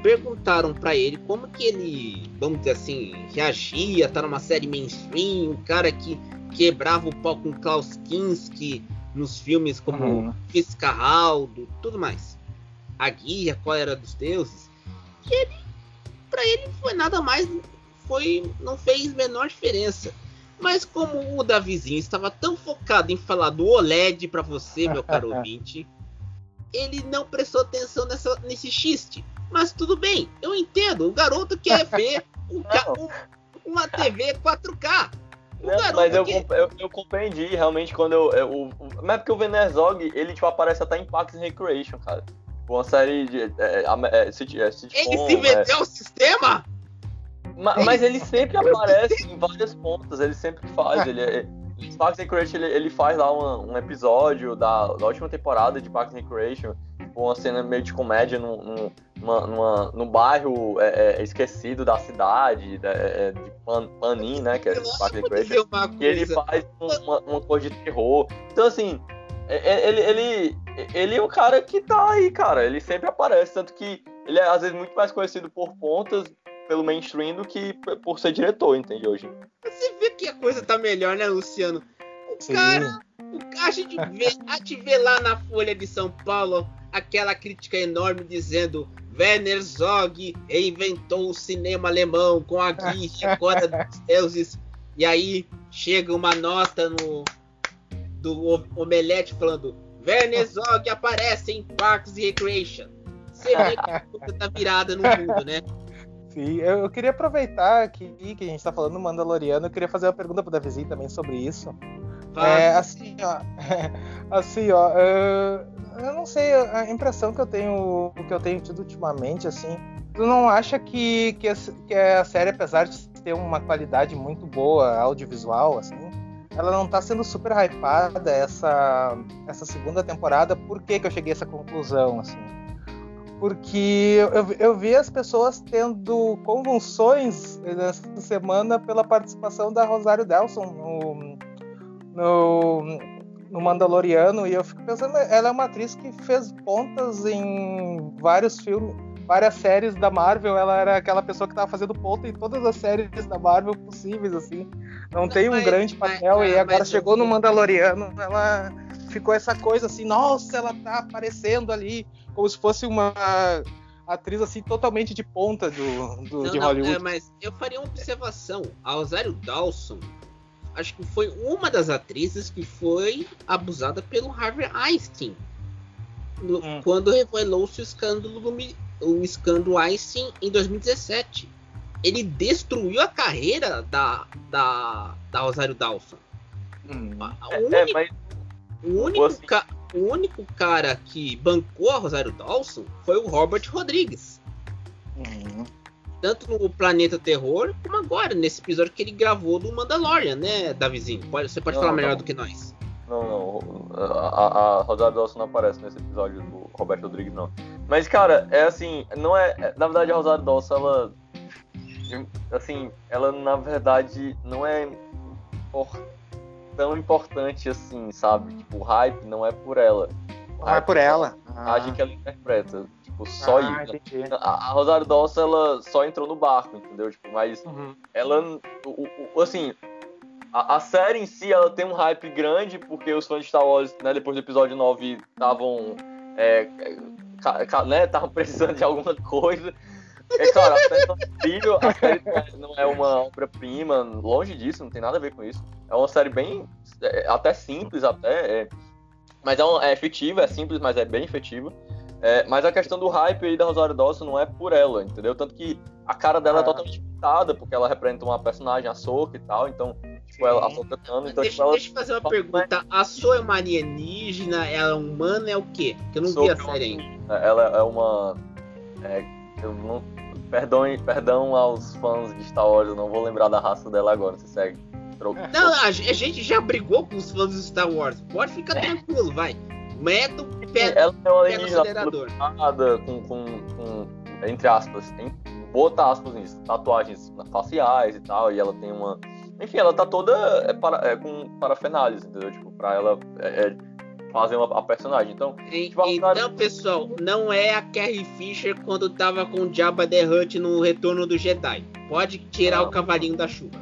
perguntaram para ele como que ele, vamos dizer assim, reagia, tá numa série mainstream, um cara que quebrava o pau com Klaus Kinski, nos filmes como uhum. Fiscaraldo, tudo mais. A Guia, Qual Era dos Deuses. E ele, pra ele, foi nada mais, foi, não fez menor diferença. Mas como o Davizinho estava tão focado em falar do OLED para você, meu caro ouvinte, ele não prestou atenção nessa, nesse xiste. Mas tudo bem, eu entendo. O garoto quer ver um, uma TV 4K. Não, mas eu, que... eu, eu, compreendi realmente quando eu. eu o, mas é porque o Venerzog, ele tipo, aparece até em Parks and Recreation, cara. Uma série de. É, é, é, sitcom, ele se meteu o sistema? Mas, mas ele sempre aparece em várias pontas, ele sempre faz. Ele, é, Parks and Recreation ele, ele faz lá um, um episódio da, da última temporada de Parks and Recreation, tipo, uma cena meio de comédia num, num, numa, numa, num bairro é, é, esquecido da cidade, é, é de Pan, Panin, né? Que é Parks and Recreation. E ele faz uma, uma coisa de terror. Então, assim, é, ele, ele, ele é o cara que tá aí, cara. Ele sempre aparece, tanto que ele é às vezes muito mais conhecido por pontas pelo mainstream do que por ser diretor, entende hoje. Você vê que a coisa tá melhor, né, Luciano? O Sim. cara, o, a gente vê, a gente vê lá na Folha de São Paulo aquela crítica enorme dizendo Werner Zog inventou o cinema alemão com a guia Cora dos deuses e aí chega uma nota no do Omelete falando Werner Zog aparece em Parks and Recreation. Você vê que a coisa tá virada no mundo, né? Sim, eu, eu, queria aproveitar que, que a gente tá falando do Mandaloriano, eu queria fazer uma pergunta pro Davizinho também sobre isso. É, assim, ó, assim, ó, eu, eu não sei, a impressão que eu tenho, que eu tenho tido ultimamente, assim, tu não acha que, que, que a série, apesar de ter uma qualidade muito boa audiovisual, assim, ela não tá sendo super hypada essa, essa segunda temporada? Por que, que eu cheguei a essa conclusão, assim? Porque eu, eu vi as pessoas tendo convulsões nessa semana pela participação da Rosário Delson no, no, no Mandaloriano, e eu fico pensando, ela é uma atriz que fez pontas em vários filmes, várias séries da Marvel, ela era aquela pessoa que estava fazendo ponta em todas as séries da Marvel possíveis, assim. Não, não tem um mas, grande papel, mas, e agora chegou no Mandaloriano, ela ficou essa coisa assim, nossa, ela tá aparecendo ali, como se fosse uma atriz assim totalmente de ponta do, do não, de Hollywood. Não, é, mas eu faria uma observação. A Rosário Dawson, acho que foi uma das atrizes que foi abusada pelo Harvey Einstein. No, hum. Quando revelou-se o escândalo do, o escândalo Einstein em 2017. Ele destruiu a carreira da, da, da Rosário Dawson. Hum. O, é, único, é, mas... o, único assim... ca, o único cara que bancou a Rosário Dawson foi o Robert Rodrigues. Hum. Tanto no Planeta Terror, como agora, nesse episódio que ele gravou do Mandalorian, né, Davizinho? Pode, você pode não, falar melhor não. do que nós. Não, não. A, a Rosário Dawson não aparece nesse episódio do Robert Rodrigues, não. Mas, cara, é assim, não é. é na verdade, a Rosário Dawson, ela. Assim, ela na verdade não é tão importante assim, sabe? Tipo, o hype não é por ela. Não é por ela. A ah. que ela interpreta. Tipo, só ah, isso. A, a Rosário Dawson, ela só entrou no barco, entendeu? Tipo, mas uhum. ela. O, o, assim, a, a, série em si, ela tem um hype grande, porque os fãs de Star Wars, né, depois do episódio 9, estavam. É, né, estavam precisando de alguma coisa. É claro, a série não é a série não é uma obra-prima, longe disso, não tem nada a ver com isso. É uma série bem. É, até simples, até. É, mas é, uma, é efetiva, é simples, mas é bem efetiva. É, mas a questão do hype aí da Rosário Dawson não é por ela, entendeu? Tanto que a cara dela é ah. totalmente pintada, porque ela representa uma personagem, a Soca e tal, então tipo, ela, a Soca cantando, então, deixa, tipo, ela... deixa eu fazer uma pergunta. A Soca é uma alienígena, ela é humana, é o quê? Que eu não vi a série ainda. Ela é uma... É, eu não... Perdão, perdão aos fãs de Star Wars, eu não vou lembrar da raça dela agora, você segue. Não, a gente já brigou com os fãs de Star Wars. Pode ficar tranquilo, vai. Meta o pé, ela é uma alienígena com, com, com, entre aspas, em, bota aspas nisso, tatuagens faciais e tal, e ela tem uma. Enfim, ela tá toda é, para, é, com parafenálios, entendeu? Tipo, pra ela é, é fazer uma, a personagem. Então, e, tipo, então pessoal, não é a Carrie Fisher quando tava com o Jabba the Hutt no Retorno do Jedi. Pode tirar não, o cavalinho da chuva.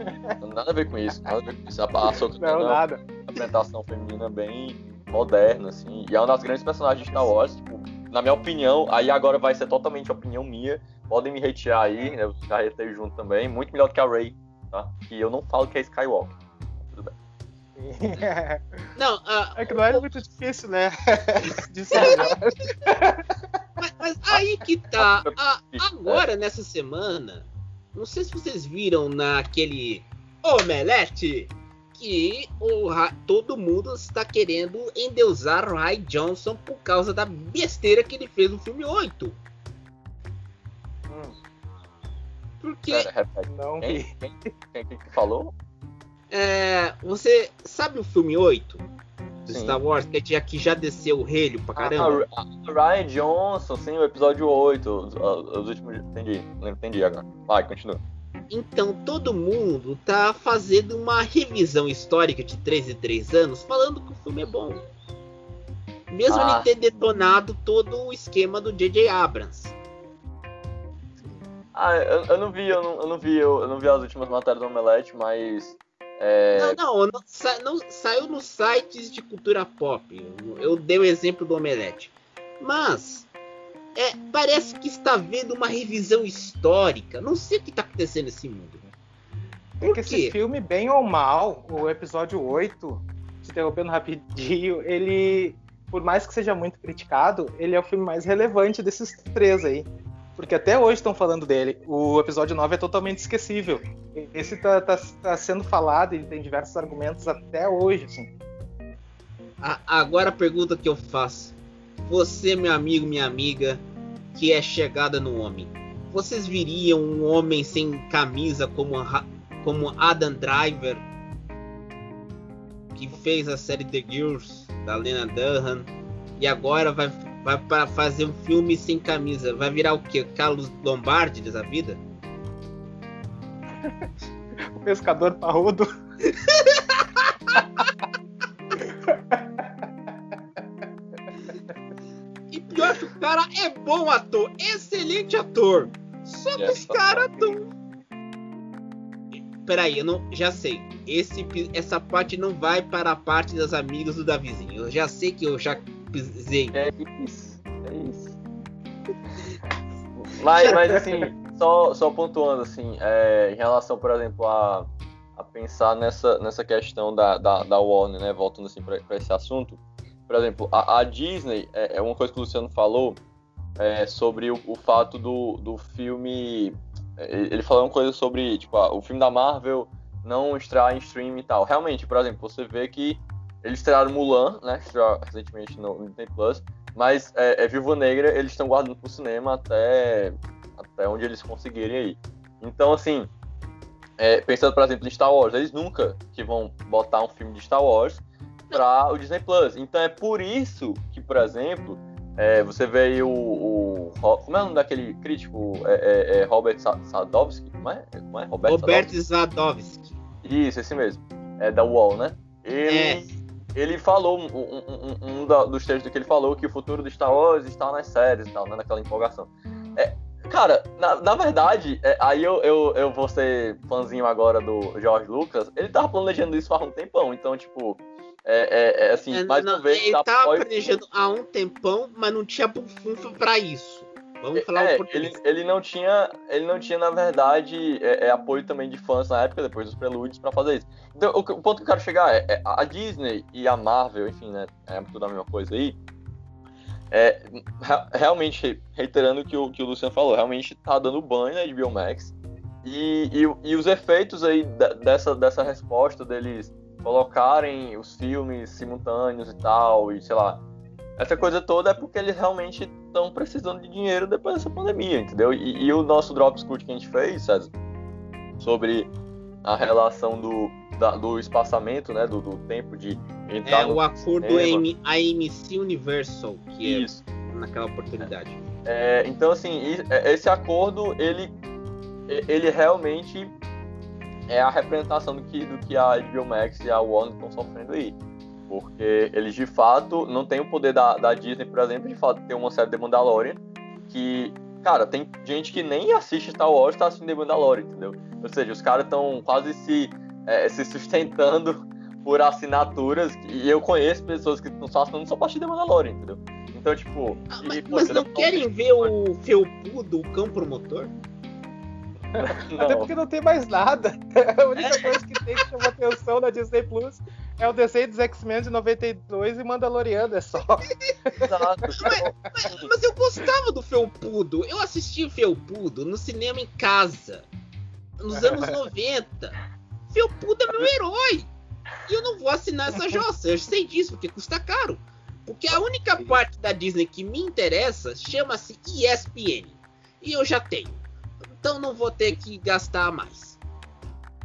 Nada a ver com isso. Nada a ver com isso. A, a, a, não, nada. A apresentação feminina bem moderno, assim, e é uma das grandes personagens de Star Wars, tipo, na minha opinião, aí agora vai ser totalmente opinião minha, podem me retirar aí, eu já retei junto também, muito melhor do que a Rey, tá? Que eu não falo que é Skywalker. Tudo bem. não, uh, é que não é muito difícil, né? De mas, mas, aí que tá. A, agora, nessa semana, não sei se vocês viram naquele Omelete que o, todo mundo está querendo endeusar o Ray Johnson por causa da besteira que ele fez no filme 8. Hum. Porque. não quem, quem, quem, quem falou? É, você sabe o filme 8? Do. Star Wars, que já, que já desceu o relho pra ah, caramba. Ah, Ryan Johnson, sim, o episódio 8. Os, os últimos. Entendi, entendi agora. Vai, continua. Então todo mundo tá fazendo uma revisão histórica de 3 e 3 anos, falando que o filme é bom. Mesmo ah. ele ter detonado todo o esquema do J.J. Abrams. Ah, eu, eu, não vi, eu não, eu não vi, eu, eu, não vi as últimas matérias do Omelete, mas. É... Não, não, não, sa, não, saiu nos sites de cultura pop. Eu, eu dei o exemplo do Omelete. Mas é, parece que está vendo uma revisão histórica. Não sei o que está acontecendo nesse mundo. É que esse filme, bem ou mal, o episódio 8, se interrompendo rapidinho, ele, por mais que seja muito criticado, ele é o filme mais relevante desses três aí. Porque até hoje estão falando dele. O episódio 9 é totalmente esquecível. Esse tá, tá, tá sendo falado e tem diversos argumentos até hoje, assim. agora a pergunta que eu faço. Você, meu amigo, minha amiga, que é chegada no homem. Vocês viriam um homem sem camisa como, como Adam Driver, que fez a série The Girls, da Lena Dunham, e agora vai vai para fazer um filme sem camisa. Vai virar o quê? Carlos Lombardi dessa vida? o pescador parrudo. e pior que o cara é bom ator, excelente ator. Só que os caras tão. Peraí, eu não. Já sei. Esse, essa parte não vai para a parte das amigas do Davizinho. Eu já sei que eu já pisei. É isso, é isso. mas, mas assim, só, só pontuando assim, é, em relação, por exemplo, a, a pensar nessa, nessa questão da, da, da Warner, né? Voltando assim para esse assunto. Por exemplo, a, a Disney, é, é, uma coisa que o Luciano falou é, sobre o, o, fato do, do filme. É, ele falou uma coisa sobre, tipo, o filme da Marvel não estrear em stream e tal. Realmente, por exemplo, você vê que eles estrearam Mulan, né? Estreou recentemente no, no Disney Plus. Mas é, é Negra, eles estão guardando pro cinema até, até onde eles conseguirem aí. Então, assim, é, pensando, por exemplo, em Star Wars, eles nunca que vão botar um filme de Star Wars para o Disney Plus. Então é por isso que, por exemplo, é, você vê aí o, o, Como é o nome daquele crítico? É, é, é Robert Sadovski? Como é? Como é? Robert, Robert Sadovski. Isso, esse mesmo. É da Wall, né? Ele, é ele falou, um, um, um, dos textos que ele falou, que o futuro do Star Wars está nas séries e tal, né, naquela empolgação. É, cara, na, na verdade, aí eu, eu, eu vou ser fãzinho agora do George Lucas, ele tava planejando isso há um tempão, então, tipo, é, é, é assim, é, mais uma vez... Ele tá planejando há um tempão, mas não tinha bufunfa pra isso. Vamos é, falar é, um. Ele, ele, não tinha, ele não tinha, na verdade, é, é, apoio também de fãs na época, depois dos prelúdios, para fazer isso. Então, o, o, ponto que eu quero chegar é, é, a Disney e a Marvel, enfim, né, é tudo a mesma coisa aí, é, realmente, reiterando o que o, que o Luciano falou, realmente tá dando banho na HBO Max, e, e, e os efeitos aí dessa, dessa resposta deles colocarem os filmes simultâneos e tal, e sei lá, essa coisa toda é porque eles realmente estão precisando de dinheiro depois dessa pandemia, entendeu? E, e o nosso drop scoot que a gente fez, César, sobre a relação do, da, do espaçamento, né, do, do, tempo de entrar É o acordo AM, AMC Universal, que é Isso. é naquela oportunidade. É, então, assim, é, esse acordo, ele, ele realmente é a representação do que, do que a HBO Max e a Warner estão sofrendo aí. Porque eles de fato não têm o poder da, da Disney, por exemplo, de fato ter uma série de Mandalorian que, cara, tem gente que nem assiste Star Wars tá assistindo The Mandalorian, entendeu? Ou seja, os caras estão quase se, é, se sustentando por assinaturas e eu conheço pessoas que estão só assinando só pra assistir The Mandalorian, entendeu? Então, tipo... Ah, mas, e, pô, mas não querem ver o felpudo, o cão promotor? Até porque não tem mais nada. A única coisa que tem que chamar atenção na Disney Plus é o desenho dos X-Men de 92 e Mandaloriano, é só. Exato. mas, mas, mas, eu gostava do Felpudo. Eu assisti o Felpudo no cinema em casa. Nos anos 90. Felpudo é meu herói. E eu não vou assinar essa jossa. Eu sei disso, porque custa caro. Porque a única parte da Disney que me interessa chama-se ESPN. E eu já tenho. Então não vou ter que gastar mais.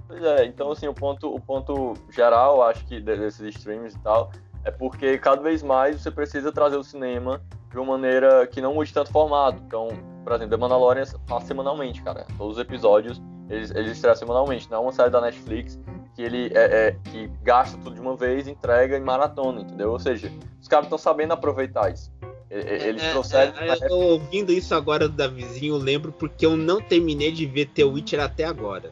Pois é, então assim, o ponto, o ponto geral, acho que desses streams e tal, é porque cada vez mais você precisa trazer o cinema de uma maneira que não mude tanto formato. Então, por exemplo, The Mandalorian faz semanalmente, cara. Todos os episódios eles, eles estreiam semanalmente. Não é uma série da Netflix que ele é, é, que gasta tudo de uma vez, entrega em maratona, entendeu? Ou seja, os caras estão sabendo aproveitar isso. Eles é, trouxeram. É, é, eu ouvindo isso agora do Davizinho, lembro porque eu não terminei de ver The Witcher até agora.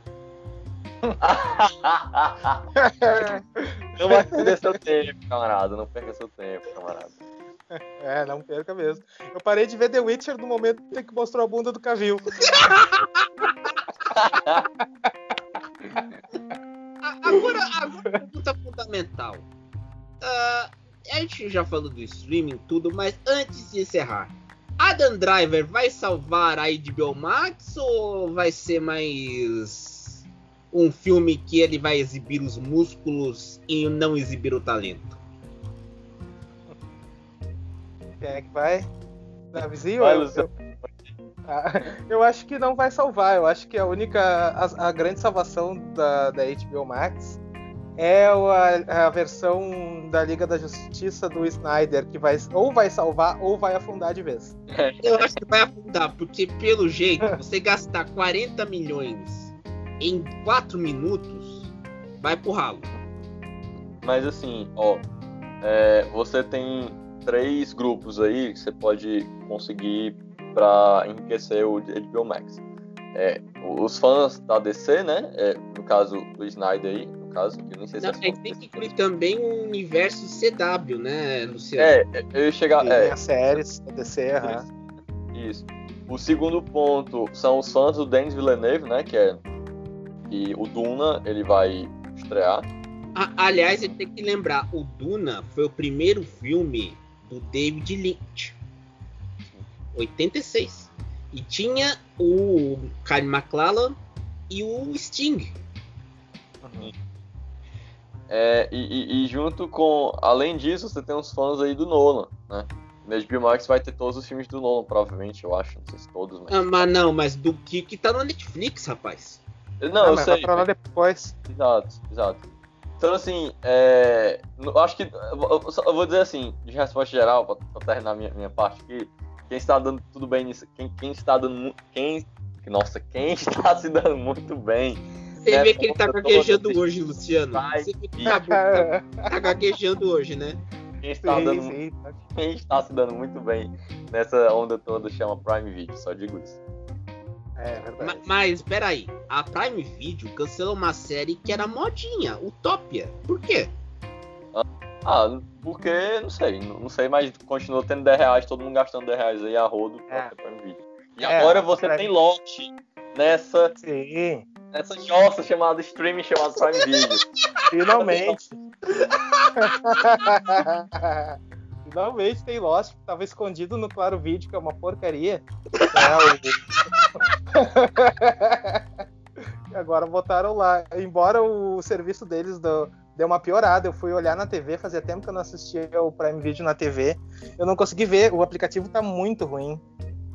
não vai perder seu tempo, camarada. Não perca seu tempo, camarada. É, não perca mesmo. Eu parei de ver The Witcher no momento em que mostrou a bunda do Cavil. agora, agora pergunta fundamental. Uh, a gente já falou do streaming tudo, mas antes de encerrar, a Adam Driver vai salvar a HBO Max ou vai ser mais um filme que ele vai exibir os músculos e não exibir o talento? Quem é que vai? Davizinho? Vai, eu, ah, eu acho que não vai salvar. Eu acho que a única. A, a grande salvação da, da HBO Max é a, a, versão da Liga da Justiça do Snyder, que vai ou vai salvar ou vai afundar de vez. Eu acho que vai afundar, porque pelo jeito, você gastar 40 milhões em 4 minutos, vai pro ralo. Mas assim, ó, é, você tem três grupos aí que você pode conseguir para enriquecer o HBO Max. É, os fãs da DC, né? É, no caso do Snyder aí, caso, que eu nem sei se não, é. Tem que incluir também o universo CW, né, Luciano? É, eu ia chegar. é, as séries da DC, Isso. O segundo ponto são os fãs do Denis Villeneuve, né? Que é. E o Duna, ele vai estrear. aliás, ele tem que lembrar, o Duna foi o primeiro filme do David Lynch. 86. E tinha o Kyle MacLachlan e o Sting. Uhum. É, e, e, junto com. Além disso, você tem uns fãs aí do Nolan, né? Na HBO Max vai ter todos os filmes do Nolan, provavelmente, eu acho. Não sei se todos, mas. Ah, mas não, mas do que que tá na Netflix, rapaz. Não, ah, eu sei. Vai pra lá depois. Exato, exato. Então, assim, é, eu acho que. Eu vou dizer assim, de resposta geral, para terminar minha, minha parte aqui. Quem está dando tudo bem nisso. Quem, quem está dando. Quem. Nossa, quem está se dando muito bem. Você vê que ele tá gaguejando hoje, Luciano. Você vê que tá, tá gaguejando hoje, né? Quem está, sim, dando, sim. quem está se dando muito bem nessa onda toda chama Prime Video, só digo isso. É, verdade. Mas, mas peraí, a Prime Video cancelou uma série que era modinha, Utopia. Por quê? Ah, porque, não sei, não sei, mas continua tendo 10 reais, todo mundo gastando 10 reais aí a rodo pra é. Prime Video. E é, agora você tem lote nessa. Sim. Nessa jossa chamada streaming chamada Prime Video. Finalmente. Finalmente tem Lost, que tava escondido no Claro Vídeo, que é uma porcaria. É, o... agora botaram lá. Embora o serviço deles do, deu uma piorada. Eu fui olhar na TV, fazia tempo que eu não assistia o Prime Video na TV. Eu não consegui ver, o aplicativo tá muito ruim.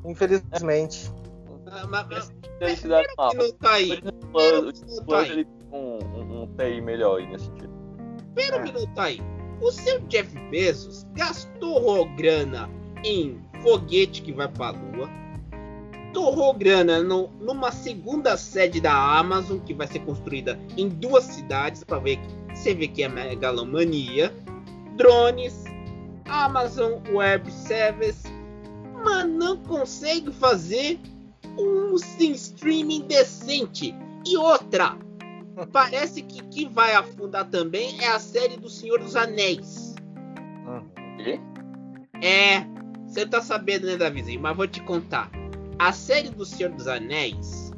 Infelizmente. Ah, mas, mas, mas não tá O Plus ele tem um, um, um TI melhor aí nesse sentido. Pera um é. minuto aí. O seu Jeff Bezos gastou grana em foguete que vai pra lua. Torrou grana no, numa segunda sede da Amazon que vai ser construída em duas cidades para ver você vê que é megalomania, drones, Amazon Web Service, mas não consegue fazer um streaming decente. E outra, parece que que vai afundar também é a série do Senhor dos Anéis. É, você tá sabendo, né, Davizinho? Mas vou te contar. A série do Senhor dos Anéis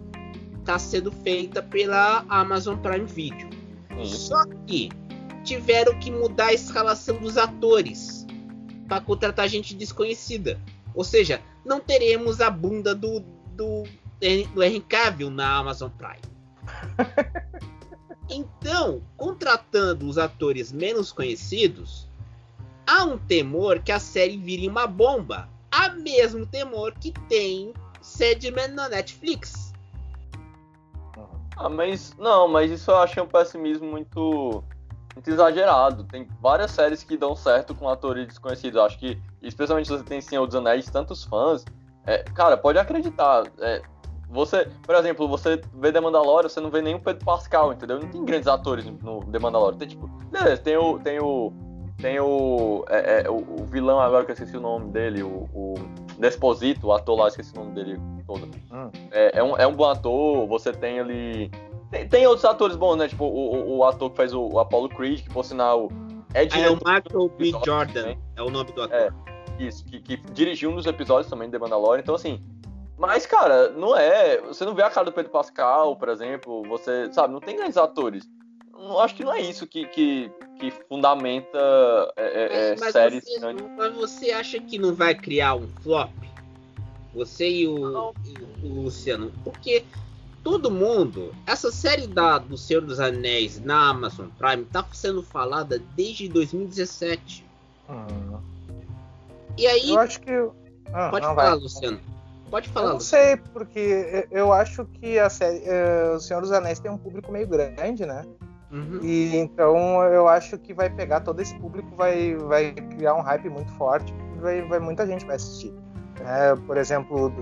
tá sendo feita pela Amazon Prime Video. Só que tiveram que mudar a escalação dos atores para contratar gente desconhecida. Ou seja, não teremos a bunda do, do, do Henry Cavill na Amazon Prime. Então, contratando os atores menos conhecidos, há um temor que a série vire uma bomba. Há mesmo temor que tem Sandman na Netflix. Ah, mas não, mas isso eu acho um pessimismo muito, muito exagerado. Tem várias séries que dão certo com atores desconhecidos. Eu acho que, especialmente se você tem Senhor dos Anéis, tantos fãs. É, cara, pode acreditar. É, você, por exemplo, você vê The Mandalorian, você não vê nenhum Pedro Pascal, entendeu? Não tem grandes atores no The Mandalorian. Tem tipo, beleza, tem o. Tem o. Tem o, é, é, o, o, vilão agora que eu esqueci o nome dele, o, o Desposito, o ator lá, esqueci o nome dele todo. Hum. É, é, um, é um bom ator, você tem ali. Tem, tem outros atores bons, né? Tipo, o, o, o ator que faz o, o, Apollo Creed, que por sinal. É, é o Michael B. Jordan, né? é o nome do ator. É, isso, que, que dirigiu um dos episódios também de The Mandalorian. Então, assim, mas, cara, não é. Você não vê a cara do Pedro Pascal, por exemplo. Você, sabe, não tem grandes atores. Eu acho que não é isso que, que, que fundamenta é, é, é mas, séries você, Mas você acha que não vai criar um flop? Você e o, e o Luciano. Porque todo mundo. Essa série da, do Senhor dos Anéis na Amazon Prime tá sendo falada desde 2017. Hum. E aí. Eu acho que. Ah, pode falar, vai. Luciano. Pode falar. Eu não sei, porque eu acho que a série. Uh, o Senhor dos Anéis tem um público meio grande, né? Uhum. E então eu acho que vai pegar todo esse público, vai, vai criar um hype muito forte, vai, vai muita gente vai assistir. É, por exemplo,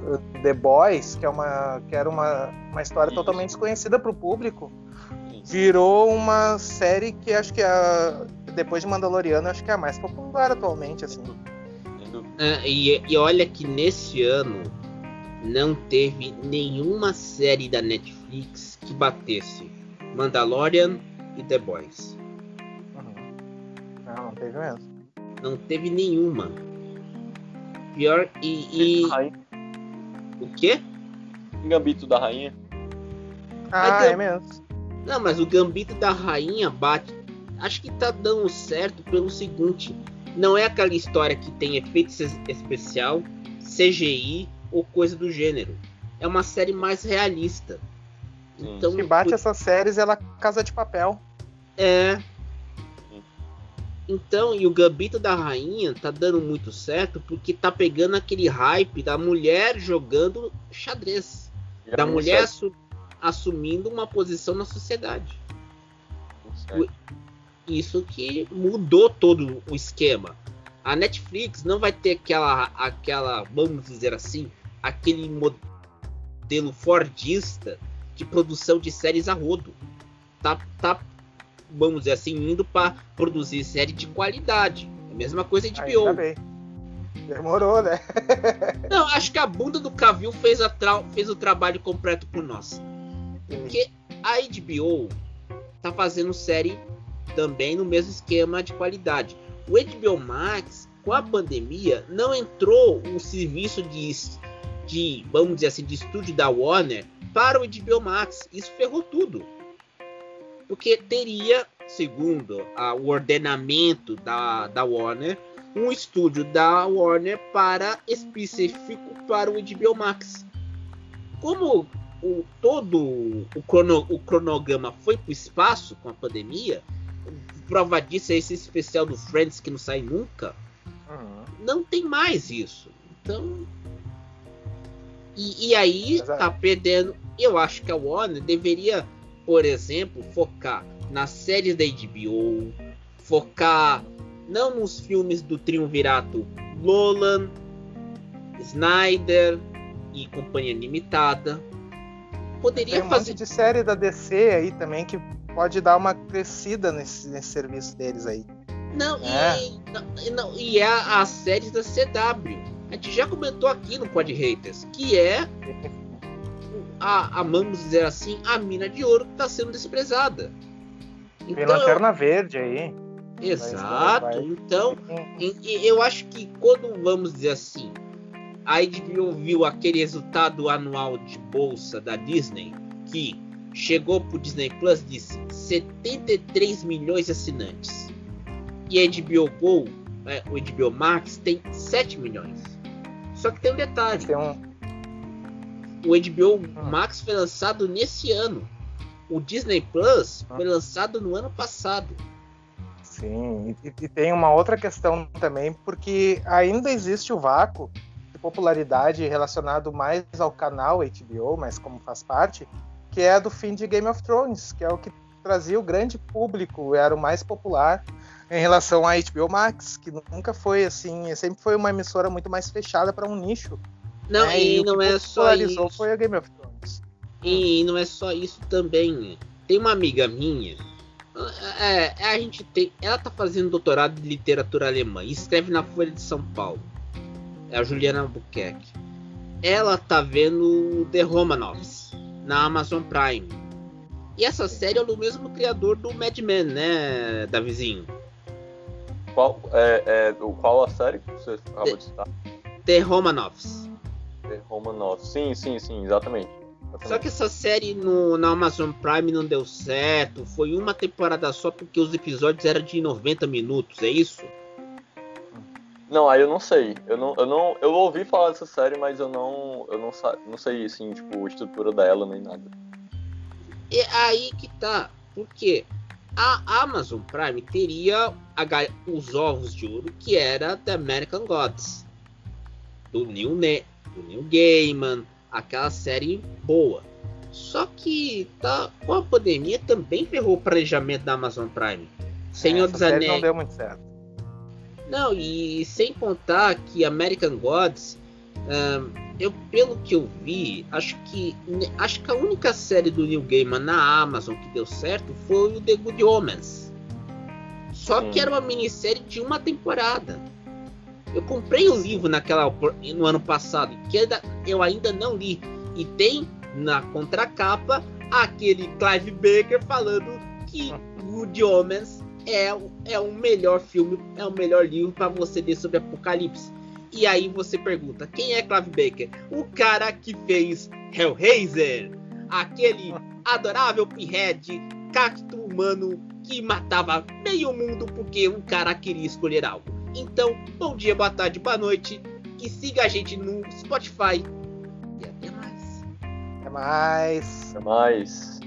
The Boys, que, é uma, que era uma, uma história totalmente desconhecida para o público, virou uma série que acho que é, depois de Mandaloriano, acho que é a mais popular atualmente, assim. É, e, e olha que nesse ano não teve nenhuma série da Netflix que batesse Mandalorian e The Boys. Uhum. Não, não teve mesmo. Não teve nenhuma. Pior e. e... O quê? Gambito da Rainha. Ah, é mesmo. Não, mas o Gambito da Rainha bate. Acho que tá dando certo pelo seguinte: não é aquela história que tem efeito especial, CGI ou coisa do gênero. É uma série mais realista. Então, que bate essas séries ela Casa de Papel. É. Então, e o Gambito da Rainha tá dando muito certo porque tá pegando aquele hype da mulher jogando xadrez. É da mulher assu assumindo uma posição na sociedade. Isso que mudou todo o esquema. A Netflix não vai ter aquela, aquela, vamos dizer assim, aquele modelo fordista de produção de séries a rodo. Tá, tá vamos dizer assim, indo para produzir série de qualidade. A mesma coisa de HBO. Demorou, né? Não, acho que a bunda do Cavil fez, fez o trabalho completo por nós. Porque a HBO tá fazendo série também no mesmo esquema de qualidade. O HBO Max, com a pandemia, não entrou o serviço de, de, vamos dizer assim, de estúdio da Warner para o HBO Max. Isso ferrou tudo porque teria, segundo a, o ordenamento da, da Warner, um estúdio da Warner para específico para o HBO Max. Como o, todo o, crono, o cronograma foi para o espaço com a pandemia, prova disso é esse especial do Friends que não sai nunca. Uhum. Não tem mais isso. Então. E, e aí Exato. tá perdendo. Eu acho que a Warner deveria por exemplo, focar nas séries da HBO, focar não nos filmes do triunvirato Nolan, Snyder e Companhia Limitada. Poderia Tem um fazer de série da DC aí também que pode dar uma crescida nesse, nesse serviço deles aí. Não, é. e, não, e é a, a série da CW. A gente já comentou aqui no Pod Haters, que é a, a vamos dizer assim, a mina de ouro que está sendo desprezada. Então, Tem lanterna verde aí. Exato. Vai, vai. Então, eu acho que quando vamos dizer assim, a HBO viu aquele resultado anual de bolsa da Disney, que chegou para o Disney Plus e disse 73 milhões de assinantes. E a HBO Go, é, o HBO Max, tem 7 milhões. Só que tem um detalhe. Tem um, o HBO Max foi lançado nesse ano. O Disney Plus foi lançado no ano passado. Sim, e, e, tem uma outra questão também, porque ainda existe o vácuo de popularidade relacionado mais ao canal HBO, mas como faz parte, que é do fim de Game of Thrones, que é o que trazia o grande público, era o mais popular em relação à HBO Max, que nunca foi assim, sempre foi uma emissora muito mais fechada para um nicho. Não, é, e, e não é só isso. foi a Game of Thrones. E não é só isso também. Tem uma amiga minha. É, é, a gente tem. Ela tá fazendo doutorado de literatura alemã e escreve na Folha de São Paulo. É a Juliana Albuquerque. Ela tá vendo The Romanovs na Amazon Prime. E essa série é do mesmo criador do Mad Men, né, Davizinho? Qual, é, é, qual a série que você acabou The, de citar? The Romanovs. Romanov. Sim, sim, sim, exatamente. exatamente. Só que essa série no, na Amazon Prime não deu certo. Foi uma temporada só porque os episódios eram de 90 minutos, é isso? Não, aí eu não sei. Eu não, eu não, eu ouvi falar dessa série, mas eu não, eu não, não sei assim, tipo, a estrutura dela nem nada. É aí que tá, porque a Amazon Prime teria os ovos de ouro que era The American Gods do Neil, ne do Neil Gaiman, aquela série boa. Só que tá, com a pandemia também ferrou o planejamento da Amazon Prime. Senhor é, dos Anéis. Não deu muito certo. Não, e sem contar que American Gods, um, eu pelo que eu vi, acho que acho que a única série do Neil Gaiman na Amazon que deu certo foi o The Good Omens. Só que era uma minissérie de uma temporada. Eu comprei o um livro naquela no ano passado, que eu ainda não li, e tem na contracapa aquele Clive Baker falando que Good Omens é, é o melhor filme, é o melhor livro para você ler sobre Apocalipse. E aí você pergunta, quem é Clive Baker? O cara que fez Hellraiser, aquele adorável pinhead, cacto humano que matava meio mundo porque o cara queria escolher algo. Então, bom dia, boa tarde, boa noite e siga a gente no Spotify. E até mais. Até mais. Até mais.